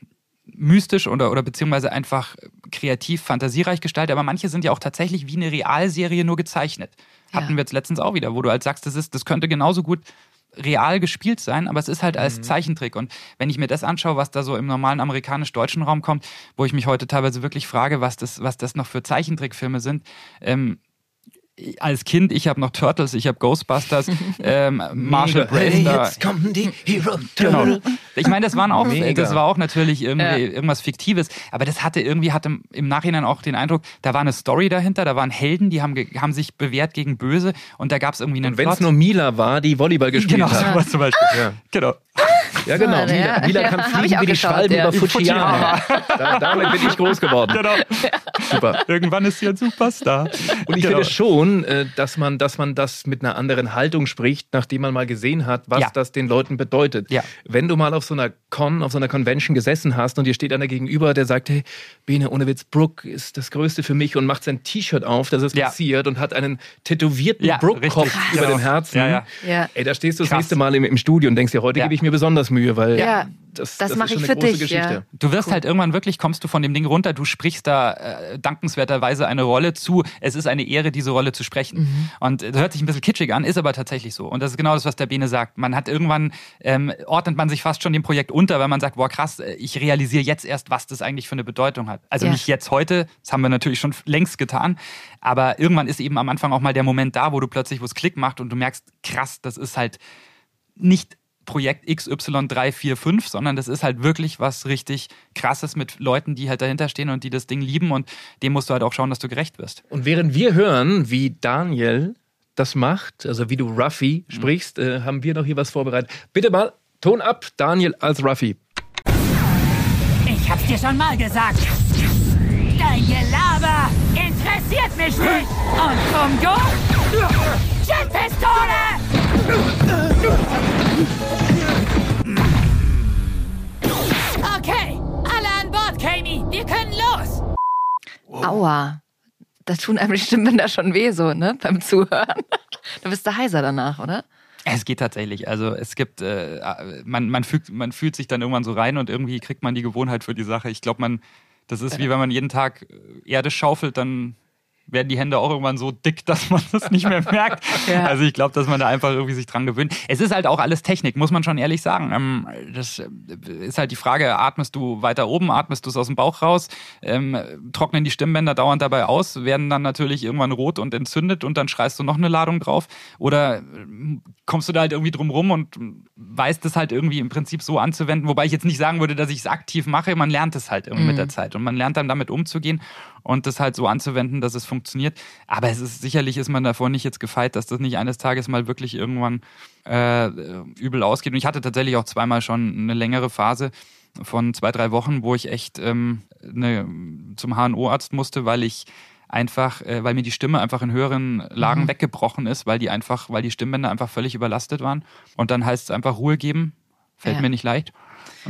mystisch oder, oder beziehungsweise einfach kreativ, fantasiereich gestaltet, aber manche sind ja auch tatsächlich wie eine Realserie nur gezeichnet. Hatten wir jetzt letztens auch wieder, wo du halt sagst, das, ist, das könnte genauso gut real gespielt sein, aber es ist halt als Zeichentrick. Und wenn ich mir das anschaue, was da so im normalen amerikanisch-deutschen Raum kommt, wo ich mich heute teilweise wirklich frage, was das, was das noch für Zeichentrickfilme sind, ähm, als Kind, ich habe noch Turtles, ich habe Ghostbusters, [LAUGHS] ähm, Marshall Hey, Bravestar. jetzt kommen die Hero Genau. Turtle. Ich meine, das waren auch, Mega. das war auch natürlich irgendwie Ja. irgendwas Fiktives, aber das hatte irgendwie hatte im Nachhinein auch den Eindruck, da war eine Story dahinter, da waren Helden, die haben, haben sich bewährt gegen Böse und da gab es irgendwie einen Und wenn es nur Mila war, die Volleyball gespielt genau, hat. sowas zum Beispiel. Ja. Genau. [LAUGHS] Ja, genau. So, Mila, ja. Mila Ja, kann fliegen wie die Schwalben ja. über Fujiyama. Da, damit bin ich groß geworden. [LAUGHS] Genau. Super. Irgendwann ist sie ein Superstar. Und ich Genau. finde schon, äh, dass man, dass man das mit einer anderen Haltung spricht, nachdem man mal gesehen hat, was Ja. das den Leuten bedeutet. Ja. Wenn du mal auf so einer Con, auf so einer Convention gesessen hast und dir steht einer gegenüber, der sagt, hey, Bene, ohne Witz, Brooke ist das Größte für mich und macht sein T-Shirt auf, das ist Ja. passiert und hat einen tätowierten Ja, Brooke-Kopf über Genau. dem Herzen. Ja, ja. Ja. Ey, da stehst du das Krass. nächste Mal im, im Studio und denkst dir, heute Ja. gebe ich mir besonders Mühe, weil Ja. das, Das das mach ist schon ich eine für große dich, Geschichte. ja. Du wirst halt irgendwann wirklich, kommst du von dem Ding runter, du sprichst da äh, dankenswerterweise eine Rolle zu. Es ist eine Ehre, diese Rolle zu sprechen. Mhm. Und äh, das hört sich ein bisschen kitschig an, ist aber tatsächlich so. Und das ist genau das, was der Bene sagt. Man hat irgendwann, ähm, ordnet man sich fast schon dem Projekt unter, weil man sagt, boah krass, äh, ich realisiere jetzt erst, was das eigentlich für eine Bedeutung hat. Also Ja. nicht jetzt heute, das haben wir natürlich schon längst getan, aber irgendwann ist eben am Anfang auch mal der Moment da, wo du plötzlich, wo es Klick macht und du merkst, krass, das ist halt nicht Projekt XY345, sondern das ist halt wirklich was richtig krasses mit Leuten, die halt dahinter stehen und die das Ding lieben und dem musst du halt auch schauen, dass du gerecht wirst. Und während wir hören, wie Daniel das macht, also wie du Ruffy sprichst, äh, haben wir noch hier was vorbereitet. Bitte mal, Ton ab, Daniel als Ruffy. Ich hab's dir schon mal gesagt. Dein Gelaber interessiert mich nicht. Und Kongo? Jetpistole! Okay, alle an Bord, Kami. Wir können los. Aua. Da tun einem die Stimmbänder schon weh, so, ne? Beim Zuhören. Da bist du heiser danach, oder? Es geht tatsächlich. Also es gibt, äh, man, man, fügt, man fühlt sich dann irgendwann so rein und irgendwie kriegt man die Gewohnheit für die Sache. Ich glaube, man, das ist wie wenn man jeden Tag äh, Erde schaufelt, dann werden die Hände auch irgendwann so dick, dass man [LAUGHS] das nicht mehr merkt. Ja. Also ich glaube, dass man da einfach irgendwie sich dran gewöhnt. Es ist halt auch alles Technik, muss man schon ehrlich sagen. Ähm, das äh, ist halt die Frage, atmest du weiter oben, atmest du es aus dem Bauch raus, ähm, trocknen die Stimmbänder dauernd dabei aus, werden dann natürlich irgendwann rot und entzündet und dann schreist du noch eine Ladung drauf oder ähm, kommst du da halt irgendwie drum rum und weißt es halt irgendwie im Prinzip so anzuwenden, wobei ich jetzt nicht sagen würde, dass ich es aktiv mache, man lernt es halt irgendwie mit der Zeit und man lernt dann damit umzugehen und das halt so anzuwenden, dass es funktioniert. Aber es ist sicherlich ist man davor nicht jetzt gefeit, dass das nicht eines Tages mal wirklich irgendwann äh, übel ausgeht. Und ich hatte tatsächlich auch zweimal schon eine längere Phase von zwei, drei Wochen, wo ich echt ähm, ne, zum HNO-Arzt musste, weil ich einfach, äh, weil mir die Stimme einfach in höheren Lagen Mhm. weggebrochen ist, weil die einfach, weil die Stimmbänder einfach völlig überlastet waren. Und dann heißt es einfach Ruhe geben, fällt Ja. mir nicht leicht.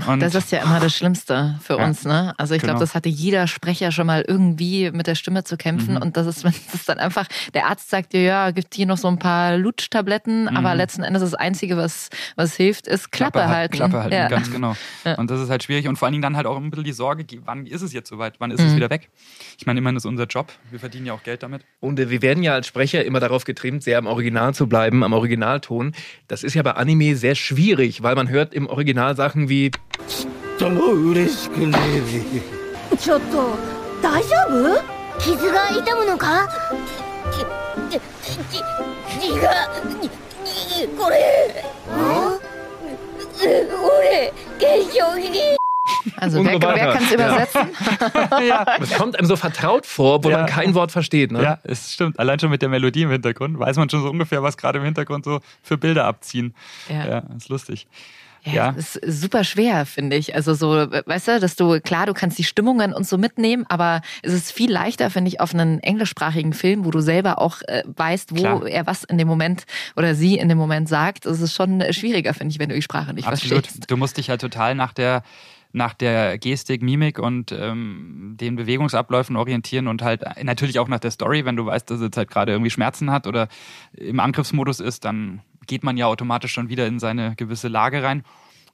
Und Das ist ja immer das Schlimmste für Ja, uns, ne? Also ich glaube, genau. das hatte jeder Sprecher schon mal irgendwie mit der Stimme zu kämpfen. Mhm. Und das ist, [LAUGHS] wenn das dann einfach, der Arzt sagt dir, ja, gibt hier noch so ein paar Lutschtabletten, aber Mhm. letzten Endes das Einzige, was, was hilft, ist Klappe, halt- halten. Klappe halten, ja. ganz genau. Ja. Und das ist halt schwierig und vor allen Dingen dann halt auch ein bisschen die Sorge, wann ist es jetzt soweit, wann ist es Mhm. wieder weg? Ich meine, immerhin ist unser Job, wir verdienen ja auch Geld damit. Und äh, wir werden ja als Sprecher immer darauf getrimmt, sehr am Original zu bleiben, am Originalton. Das ist ja bei Anime sehr schwierig, weil man hört im Original Sachen wie ちっとも嬉しくねえぜ。ちょっと大丈夫？傷が痛むのか？ちちち血がにこれ俺化粧品 Also wer, so wer kann es Ja. übersetzen? [LAUGHS] Es kommt einem so vertraut vor, obwohl Ja. man kein Wort versteht. Ne? Ja, es stimmt. Allein schon mit der Melodie im Hintergrund weiß man schon so ungefähr, was gerade im Hintergrund so für Bilder abziehen. Ja. Ja, ist lustig. Ja, Ja. das ist super schwer, finde ich. Also so, weißt du, dass du, klar, du kannst die Stimmungen und so mitnehmen, aber es ist viel leichter, finde ich, auf einen englischsprachigen Film, wo du selber auch äh, weißt, wo Klar. er was in dem Moment oder sie in dem Moment sagt. Es ist schon schwieriger, finde ich, wenn du die Sprache nicht Absolut. verstehst. Du musst dich halt total nach der nach der Gestik, Mimik und ähm, den Bewegungsabläufen orientieren und halt natürlich auch nach der Story. Wenn du weißt, dass es jetzt halt gerade irgendwie Schmerzen hat oder im Angriffsmodus ist, dann geht man ja automatisch schon wieder in seine gewisse Lage rein.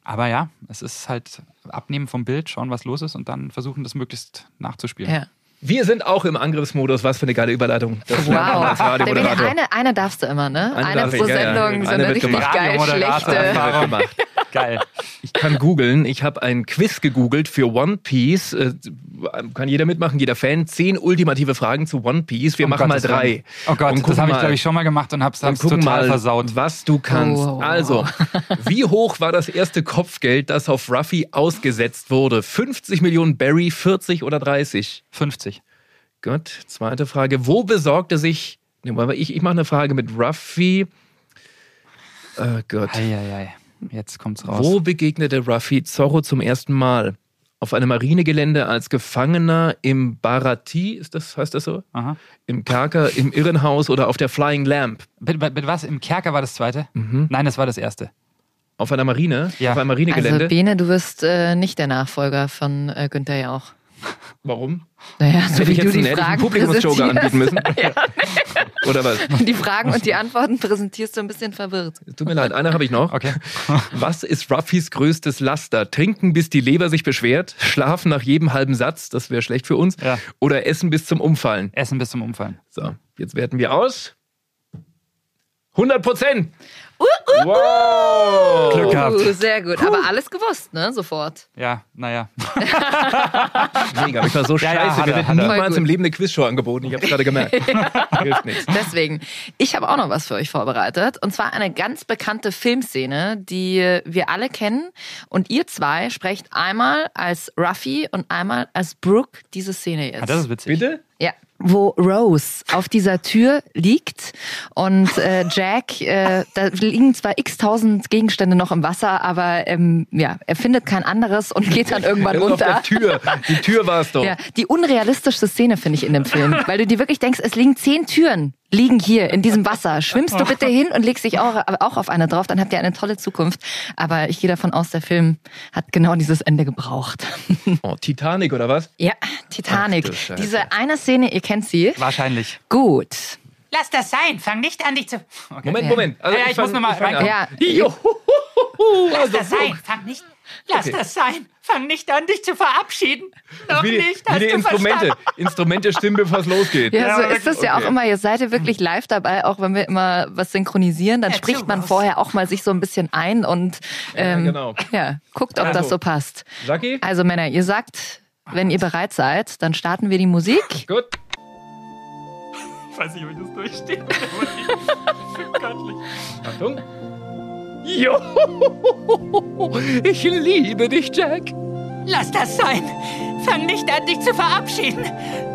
Aber ja, es ist halt abnehmen vom Bild, schauen, was los ist und dann versuchen, das möglichst nachzuspielen. Ja. Wir sind auch im Angriffsmodus. Was für eine geile Überleitung. Das Wow. Eine, eine darfst du immer, ne? Eine Eine, pro ich, ja, ja. Sendung, so Eine richtig geil schlechte. Gemacht. Geil. Ich kann googeln. Ich habe ein Quiz gegoogelt für One Piece. Äh, kann jeder mitmachen, jeder Fan. Zehn ultimative Fragen zu One Piece. Wir Um machen Gottes mal drei. Willen. Oh Gott, Und das habe ich, glaube ich, schon mal gemacht und hab's gucken total mal, versaut. was du kannst. Oh. Also, wie hoch war das erste Kopfgeld, das auf Ruffy ausgesetzt wurde? 50 Millionen Barry, 40 oder 30? 50. Gut, zweite Frage. Wo besorgte sich. Ich, ich mache eine Frage mit Ruffy. Oh Gott. Eieiei. Jetzt kommt's raus. Wo begegnete Ruffy Zorro zum ersten Mal? Auf einem Marinegelände als Gefangener im Barati, ist das, heißt das so? Aha. Im Kerker, im Irrenhaus oder auf der Flying Lamp? Bitte, bitte was? Im Kerker war das zweite? Mhm. Nein, das war das erste. Auf einer Marine? Ja. Auf einem Also Marinegelände? Bene, du wirst äh, nicht der Nachfolger von äh, Günther Jauch. Warum? Naja, so Hätte wie ich du jetzt die einen, Fragen Publikumsjoker anbieten müssen? [LAUGHS] präsentierst. [LAUGHS] Oder was? Die Fragen und die Antworten präsentierst du ein bisschen verwirrt. Tut mir leid, eine habe ich noch. Okay. [LAUGHS] Was ist Ruffys größtes Laster? Trinken, bis die Leber sich beschwert? Schlafen nach jedem halben Satz? Das wäre schlecht für uns. Ja. Oder essen bis zum Umfallen? Essen bis zum Umfallen. So, jetzt werten wir aus. 100 Prozent! Uh, uh, Wow! Glück gehabt. Uh, sehr gut. Aber alles gewusst, ne? Sofort. Ja, naja. [LAUGHS] Mega, ich war so Ja, ja, scheiße. hat Mir wird hat er. niemals im Leben eine Quizshow angeboten. Ich habe gerade gemerkt. [LAUGHS] Hilft nichts. Deswegen, ich habe auch noch was für euch vorbereitet. Und zwar eine ganz bekannte Filmszene, die wir alle kennen. Und ihr zwei sprecht einmal als Ruffy und einmal als Brooke diese Szene jetzt. Ah, das ist witzig. Bitte? Ja, wo Rose auf dieser Tür liegt und äh, Jack, äh, da liegen zwar x-tausend Gegenstände noch im Wasser, aber ähm, ja, er findet kein anderes und geht dann irgendwann Er ist auf runter. der Tür. Die Tür war es doch. Ja, die unrealistischste Szene finde ich in dem Film, weil du dir wirklich denkst, es liegen zehn Türen liegen hier in diesem Wasser. Schwimmst du bitte hin und legst dich auch, auch auf eine drauf, dann habt ihr eine tolle Zukunft. Aber ich gehe davon aus, der Film hat genau dieses Ende gebraucht. Oh, Titanic oder was? Ja, Titanic. Ach. Diese eine Szene, ihr kennt sie. Wahrscheinlich. Gut. Lass das sein. Fang nicht an, dich zu. Moment, Ja. Moment. Also Ja, ja, ich fang- muss noch mal fang rein-. Ja. Lass also das sein. Fang nicht. Lass Okay. das sein. Fang nicht an, dich zu verabschieden. Noch Wie die, nicht. wie Hast die du Instrumente. verstanden? Instrumente stimmen, bevor es losgeht. Ja, so ist das ja okay. auch immer. Ihr seid ja wirklich live dabei, auch wenn wir immer was synchronisieren, dann Ja, spricht man sowas. vorher auch mal sich so ein bisschen ein und ähm, genau. ja, guckt, ob Also. das so passt. Saki? Also Männer, ihr sagt, wenn ihr bereit seid, dann starten wir die Musik. Gut. Ich weiß nicht, ob ich das durchstehe. Göttlich. Achtung. Jo, ich liebe dich, Jack. Lass das sein. Fang nicht an, dich zu verabschieden.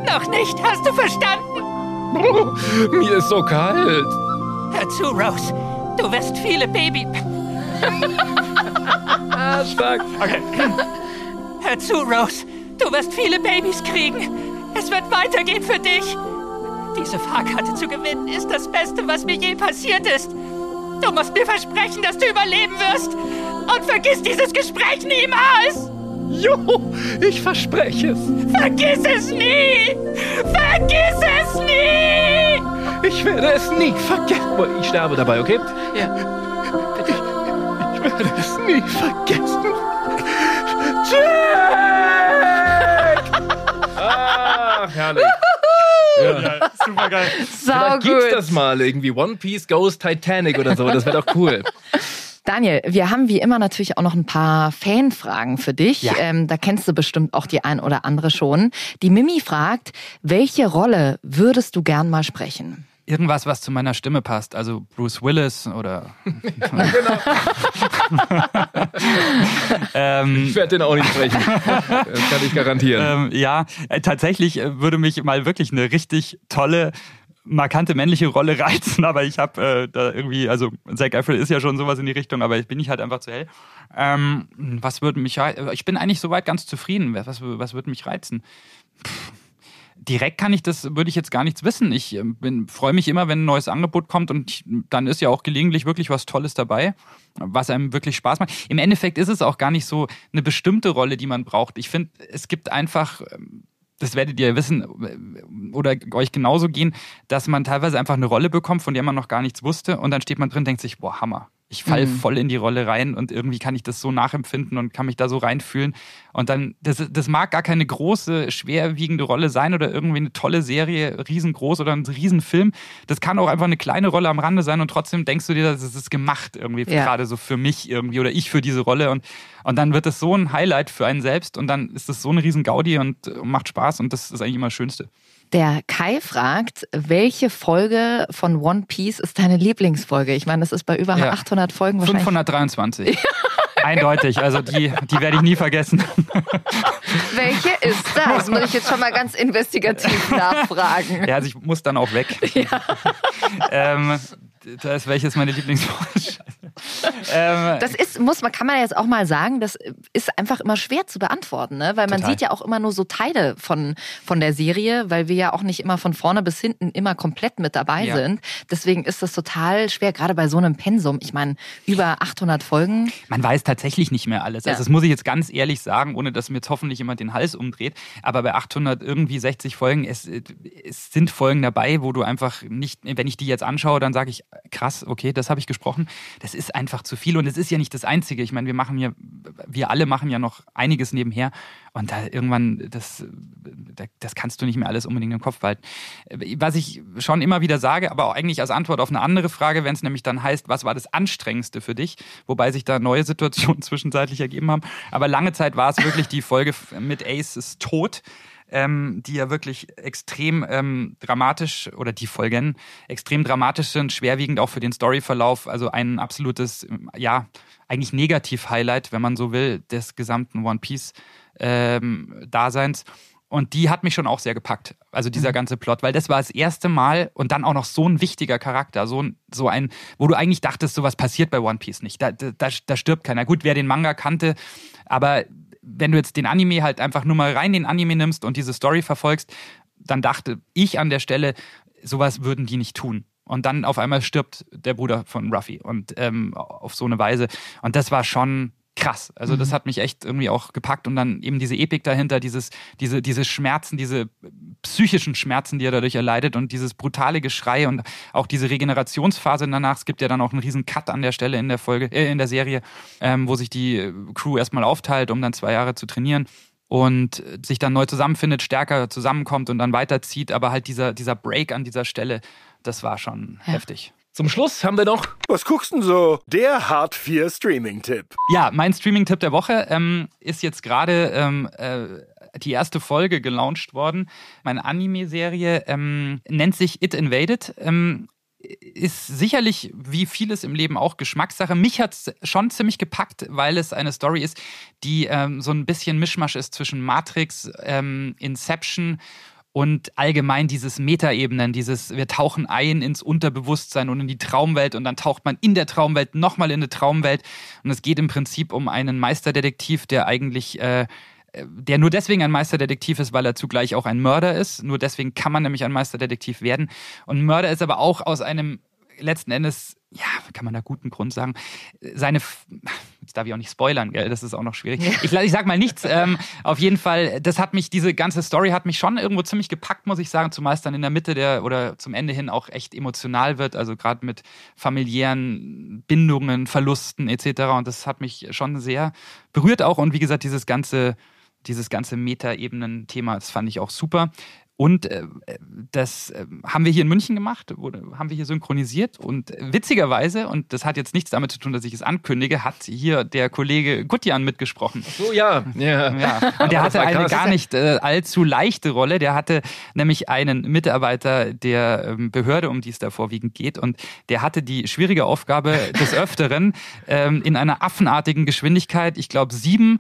Noch nicht. Hast du verstanden? Mir ist so kalt. Hör zu, Rose. Du wirst viele Baby... Ah, stark. Okay. Hör zu, Rose. Du wirst viele Babys kriegen. Es wird weitergehen für dich. Diese Fahrkarte zu gewinnen ist das Beste, was mir je passiert ist. Du musst mir versprechen, dass du überleben wirst. Und vergiss dieses Gespräch niemals. Jo, ich verspreche es. Vergiss es nie. Vergiss es nie. Ich werde es nie vergessen. Oh, Ich sterbe dabei, okay? Ja. Ich werde es nie vergessen. Jack! Ach, herrlich. Ja. Super geil. Sau Vielleicht gibt's gut. das mal irgendwie. One Piece Goes Titanic oder so. Das wäre doch cool. [LAUGHS] Daniel, wir haben wie immer natürlich auch noch ein paar Fanfragen für dich. Ja. Ähm, da kennst du bestimmt auch die ein oder andere schon. Die Mimi fragt, welche Rolle würdest du gern mal sprechen? Irgendwas, was zu meiner Stimme passt. Also Bruce Willis oder. [LAUGHS] [LAUGHS] ähm, Ich werde den auch nicht sprechen. [LAUGHS] Das kann ich garantieren. ähm, ja, äh, tatsächlich äh, würde mich mal wirklich eine richtig tolle markante männliche Rolle reizen, aber ich habe äh, da irgendwie, also Zac Efron ist ja schon sowas in die Richtung, aber ich bin ich halt einfach zu hell. Ähm, was würde mich reizen? Ich bin eigentlich soweit ganz zufrieden. Was, was würde mich reizen? Pff, direkt kann ich das, würde ich jetzt gar nichts wissen. Ich ähm, freue mich immer, wenn ein neues Angebot kommt und ich, dann ist ja auch gelegentlich wirklich was Tolles dabei, was einem wirklich Spaß macht. Im Endeffekt ist es auch gar nicht so eine bestimmte Rolle, die man braucht. Ich finde, es gibt einfach ähm, das werdet ihr wissen äh, oder euch genauso gehen, dass man teilweise einfach eine Rolle bekommt, von der man noch gar nichts wusste und dann steht man drin und denkt sich, boah, Hammer. Ich falle mhm. voll in die Rolle rein und irgendwie kann ich das so nachempfinden und kann mich da so reinfühlen. Und dann, das, das mag gar keine große, schwerwiegende Rolle sein oder irgendwie eine tolle Serie, riesengroß oder ein Riesenfilm. Das kann auch einfach eine kleine Rolle am Rande sein und trotzdem denkst du dir, das ist gemacht irgendwie, ja. gerade so für mich irgendwie oder ich für diese Rolle. Und, und dann wird das so ein Highlight für einen selbst und dann ist das so eine riesen Gaudi und macht Spaß und das ist eigentlich immer das Schönste. Der Kai fragt, welche Folge von One Piece ist deine Lieblingsfolge? Ich meine, das ist bei über ja. 800 Folgen wahrscheinlich. 523. [LAUGHS] Eindeutig, also die, die werde ich nie vergessen. [LAUGHS] Welche ist das? [LAUGHS] Muss ich jetzt schon mal ganz investigativ nachfragen. Ja, also ich muss dann auch weg. Ja. ähm, das ist welches meine Lieblingsfolge? [LAUGHS] ähm, das ist, muss man, kann man jetzt auch mal sagen, das ist einfach immer schwer zu beantworten, ne? weil man total. sieht ja auch immer nur so Teile von, von der Serie, weil wir ja auch nicht immer von vorne bis hinten immer komplett mit dabei ja. sind. Deswegen ist das total schwer, gerade bei so einem Pensum. Ich meine, über 800 Folgen. Man weiß tatsächlich nicht mehr alles. Ja. Also das muss ich jetzt ganz ehrlich sagen, ohne dass mir jetzt hoffentlich jemand den Hals umdreht. Aber bei 800 irgendwie 60 Folgen, es, es sind Folgen dabei, wo du einfach nicht, wenn ich die jetzt anschaue, dann sage ich, krass, okay, das habe ich gesprochen. Das ist einfach zu viel und es ist ja nicht das Einzige. Ich meine, wir machen ja, wir alle machen ja noch einiges nebenher und da irgendwann, das, das kannst du nicht mehr alles unbedingt im Kopf behalten. Was ich schon immer wieder sage, aber auch eigentlich als Antwort auf eine andere Frage, wenn es nämlich dann heißt, was war das Anstrengendste für dich? Wobei sich da neue Situationen [LAUGHS] zwischenzeitlich ergeben haben. Aber lange Zeit war es wirklich die Folge mit Ace ist tot ähm, die ja wirklich extrem ähm, dramatisch oder die Folgen extrem dramatisch sind, schwerwiegend auch für den Storyverlauf. Also ein absolutes, ja, eigentlich Negativ-Highlight, wenn man so will, des gesamten One Piece-Daseins. Ähm, und die hat mich schon auch sehr gepackt. Also dieser mhm. ganze Plot, weil das war das erste Mal und dann auch noch so ein wichtiger Charakter, so ein, so ein, wo du eigentlich dachtest, sowas passiert bei One Piece nicht. Da, da, da stirbt keiner. Gut, wer den Manga kannte, aber wenn du jetzt den Anime halt einfach nur mal rein den Anime nimmst und diese Story verfolgst, dann dachte ich an der Stelle, sowas würden die nicht tun. Und dann auf einmal stirbt der Bruder von Ruffy und ähm, auf so eine Weise. Und das war schon krass. Also mhm. das hat mich echt irgendwie auch gepackt und dann eben diese Epik dahinter, dieses, diese, diese Schmerzen, diese psychischen Schmerzen, die er dadurch erleidet und dieses brutale Geschrei und auch diese Regenerationsphase danach. Es gibt ja dann auch einen riesen Cut an der Stelle in der Folge, äh, in der Serie, ähm, wo sich die Crew erstmal aufteilt, um dann zwei Jahre zu trainieren und sich dann neu zusammenfindet, stärker zusammenkommt und dann weiterzieht. Aber halt dieser, dieser Break an dieser Stelle, das war schon ja. heftig. Zum Schluss haben wir noch. Was guckst du so? Der Hard 4 Streaming-Tipp. Ja, mein Streaming-Tipp der Woche ähm, ist jetzt gerade ähm, äh, die erste Folge gelauncht worden. Meine Anime-Serie ähm, nennt sich It Invaded. Ähm, ist sicherlich wie vieles im Leben auch Geschmackssache. Mich hat es schon ziemlich gepackt, weil es eine Story ist, die ähm, so ein bisschen Mischmasch ist zwischen Matrix, ähm, Inception und allgemein dieses Metaebenen, dieses wir tauchen ein ins Unterbewusstsein und in die Traumwelt und dann taucht man in der Traumwelt nochmal in eine Traumwelt und es geht im Prinzip um einen Meisterdetektiv, der eigentlich äh, der nur deswegen ein Meisterdetektiv ist, weil er zugleich auch ein Mörder ist. Nur deswegen kann man nämlich ein Meisterdetektiv werden. Und Mörder ist aber auch aus einem letzten Endes, ja, kann man da guten Grund sagen, seine, jetzt darf ich auch nicht spoilern, gell? das ist auch noch schwierig. Ich, ich sag mal nichts. Ähm, auf jeden Fall, das hat mich, diese ganze Story hat mich schon irgendwo ziemlich gepackt, muss ich sagen, es dann in der Mitte der oder zum Ende hin auch echt emotional wird, also gerade mit familiären Bindungen, Verlusten etc. Und das hat mich schon sehr berührt auch. Und wie gesagt, dieses ganze dieses ganze Meta-Ebenen-Thema, das fand ich auch super. Und äh, das äh, haben wir hier in München gemacht, wurde, haben wir hier synchronisiert. Und witzigerweise, und das hat jetzt nichts damit zu tun, dass ich es ankündige, hat hier der Kollege Gutjan mitgesprochen. So, ja. ja. ja. Und der hatte eine gar nicht äh, allzu leichte Rolle. Der hatte nämlich einen Mitarbeiter der ähm, Behörde, um die es da vorwiegend geht. Und der hatte die schwierige Aufgabe des Öfteren, [LAUGHS] ähm, in einer affenartigen Geschwindigkeit, ich glaube sieben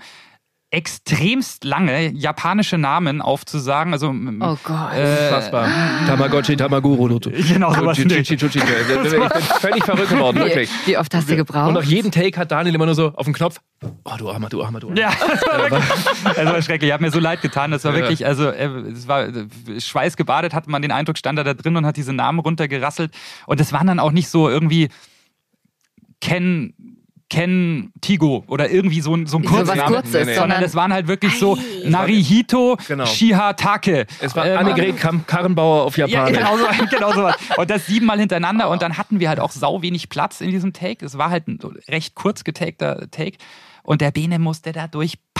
extremst lange japanische Namen aufzusagen. Also, oh Gott. Äh, Unfassbar. Tamagotchi, Tamaguru. [LAUGHS] Genau, sowas. Ich bin völlig verrückt geworden, wirklich. Wie, wie oft hast du gebraucht? Und nach jedem Take hat Daniel immer nur so auf den Knopf. Oh, du Armer, du Armer, du Armer. Ja, [LAUGHS] das war, wirklich, das war schrecklich. Ich habe mir so leid getan. Das war Ja. wirklich, also äh, es war äh, schweißgebadet, hatte man den Eindruck, stand er da drin und hat diese Namen runtergerasselt. Und es waren dann auch nicht so irgendwie Ken. Ken Tigo oder irgendwie so ein, so ein So was Kurzname, Kurzes, sondern sondern- es waren halt wirklich so Narihito Genau. Shihatake. Es war Ähm, Annegret Karrenbauer auf ja, Japanisch. genau, so, [LAUGHS] genau sowas. Und das siebenmal hintereinander. Und dann hatten wir halt auch sau wenig Platz in diesem Take. Es war halt ein recht kurz getakter Take. Und der Bene musste da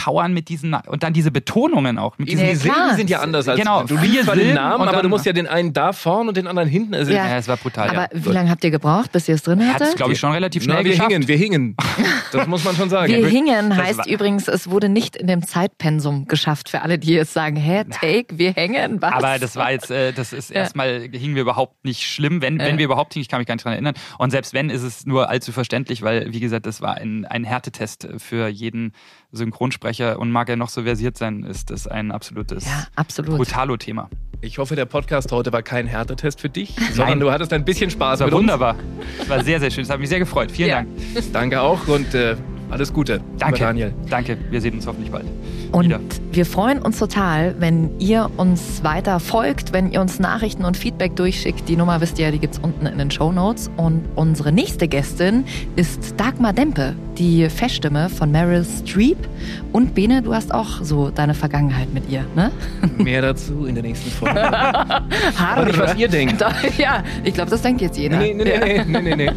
durchpowern mit diesen, und dann diese Betonungen auch. Mit Die, diesen die Silben sind ja anders als Genau, du liest zwar den Namen, aber du musst ja den einen da vorne und den anderen hinten. Also Ja. Ja, es war brutal. Aber ja. wie lange habt ihr gebraucht, bis ihr es drin hattet? glaube ich, schon relativ schnell Na, wir geschafft. hingen, wir hingen. [LAUGHS] Das muss man schon sagen. Wir hingen Das heißt übrigens, es wurde nicht in dem Zeitpensum geschafft. Für alle, die jetzt sagen, hä, Take, wir hängen, was? Aber das war jetzt, äh, das ist Ja. erstmal, hingen wir überhaupt nicht schlimm. Wenn, wenn Ja. wir überhaupt hingen, ich kann mich gar nicht dran erinnern. Und selbst wenn, ist es nur allzu verständlich, weil, wie gesagt, das war ein, ein Härtetest für jeden Synchronsprecher. Und mag er noch so versiert sein, ist das ein absolutes ja, absolut. Brutalo-Thema. Ich hoffe, der Podcast heute war kein Härtetest für dich, sondern du hattest ein bisschen Spaß Das war mit uns. wunderbar. Das war sehr, sehr schön. Das hat mich sehr gefreut. Vielen Ja. Dank. Danke auch und äh, alles Gute. Danke. Daniel. Danke. Wir sehen uns hoffentlich bald. Und wieder. wir freuen uns total, wenn ihr uns weiter folgt, wenn ihr uns Nachrichten und Feedback durchschickt. Die Nummer wisst ihr ja, die gibt's unten in den Show Notes. Und unsere nächste Gästin ist Dagmar Dempe, die Feststimme von Meryl Streep. Und Bene, du hast auch so deine Vergangenheit mit ihr, ne? [LAUGHS] Mehr dazu in der nächsten Folge. [LAUGHS] Harre. Aber nicht, was ihr denkt. [LAUGHS] Ja, ich glaube, das denkt jetzt jeder. Nee, nee, nee, nee, nee, nee.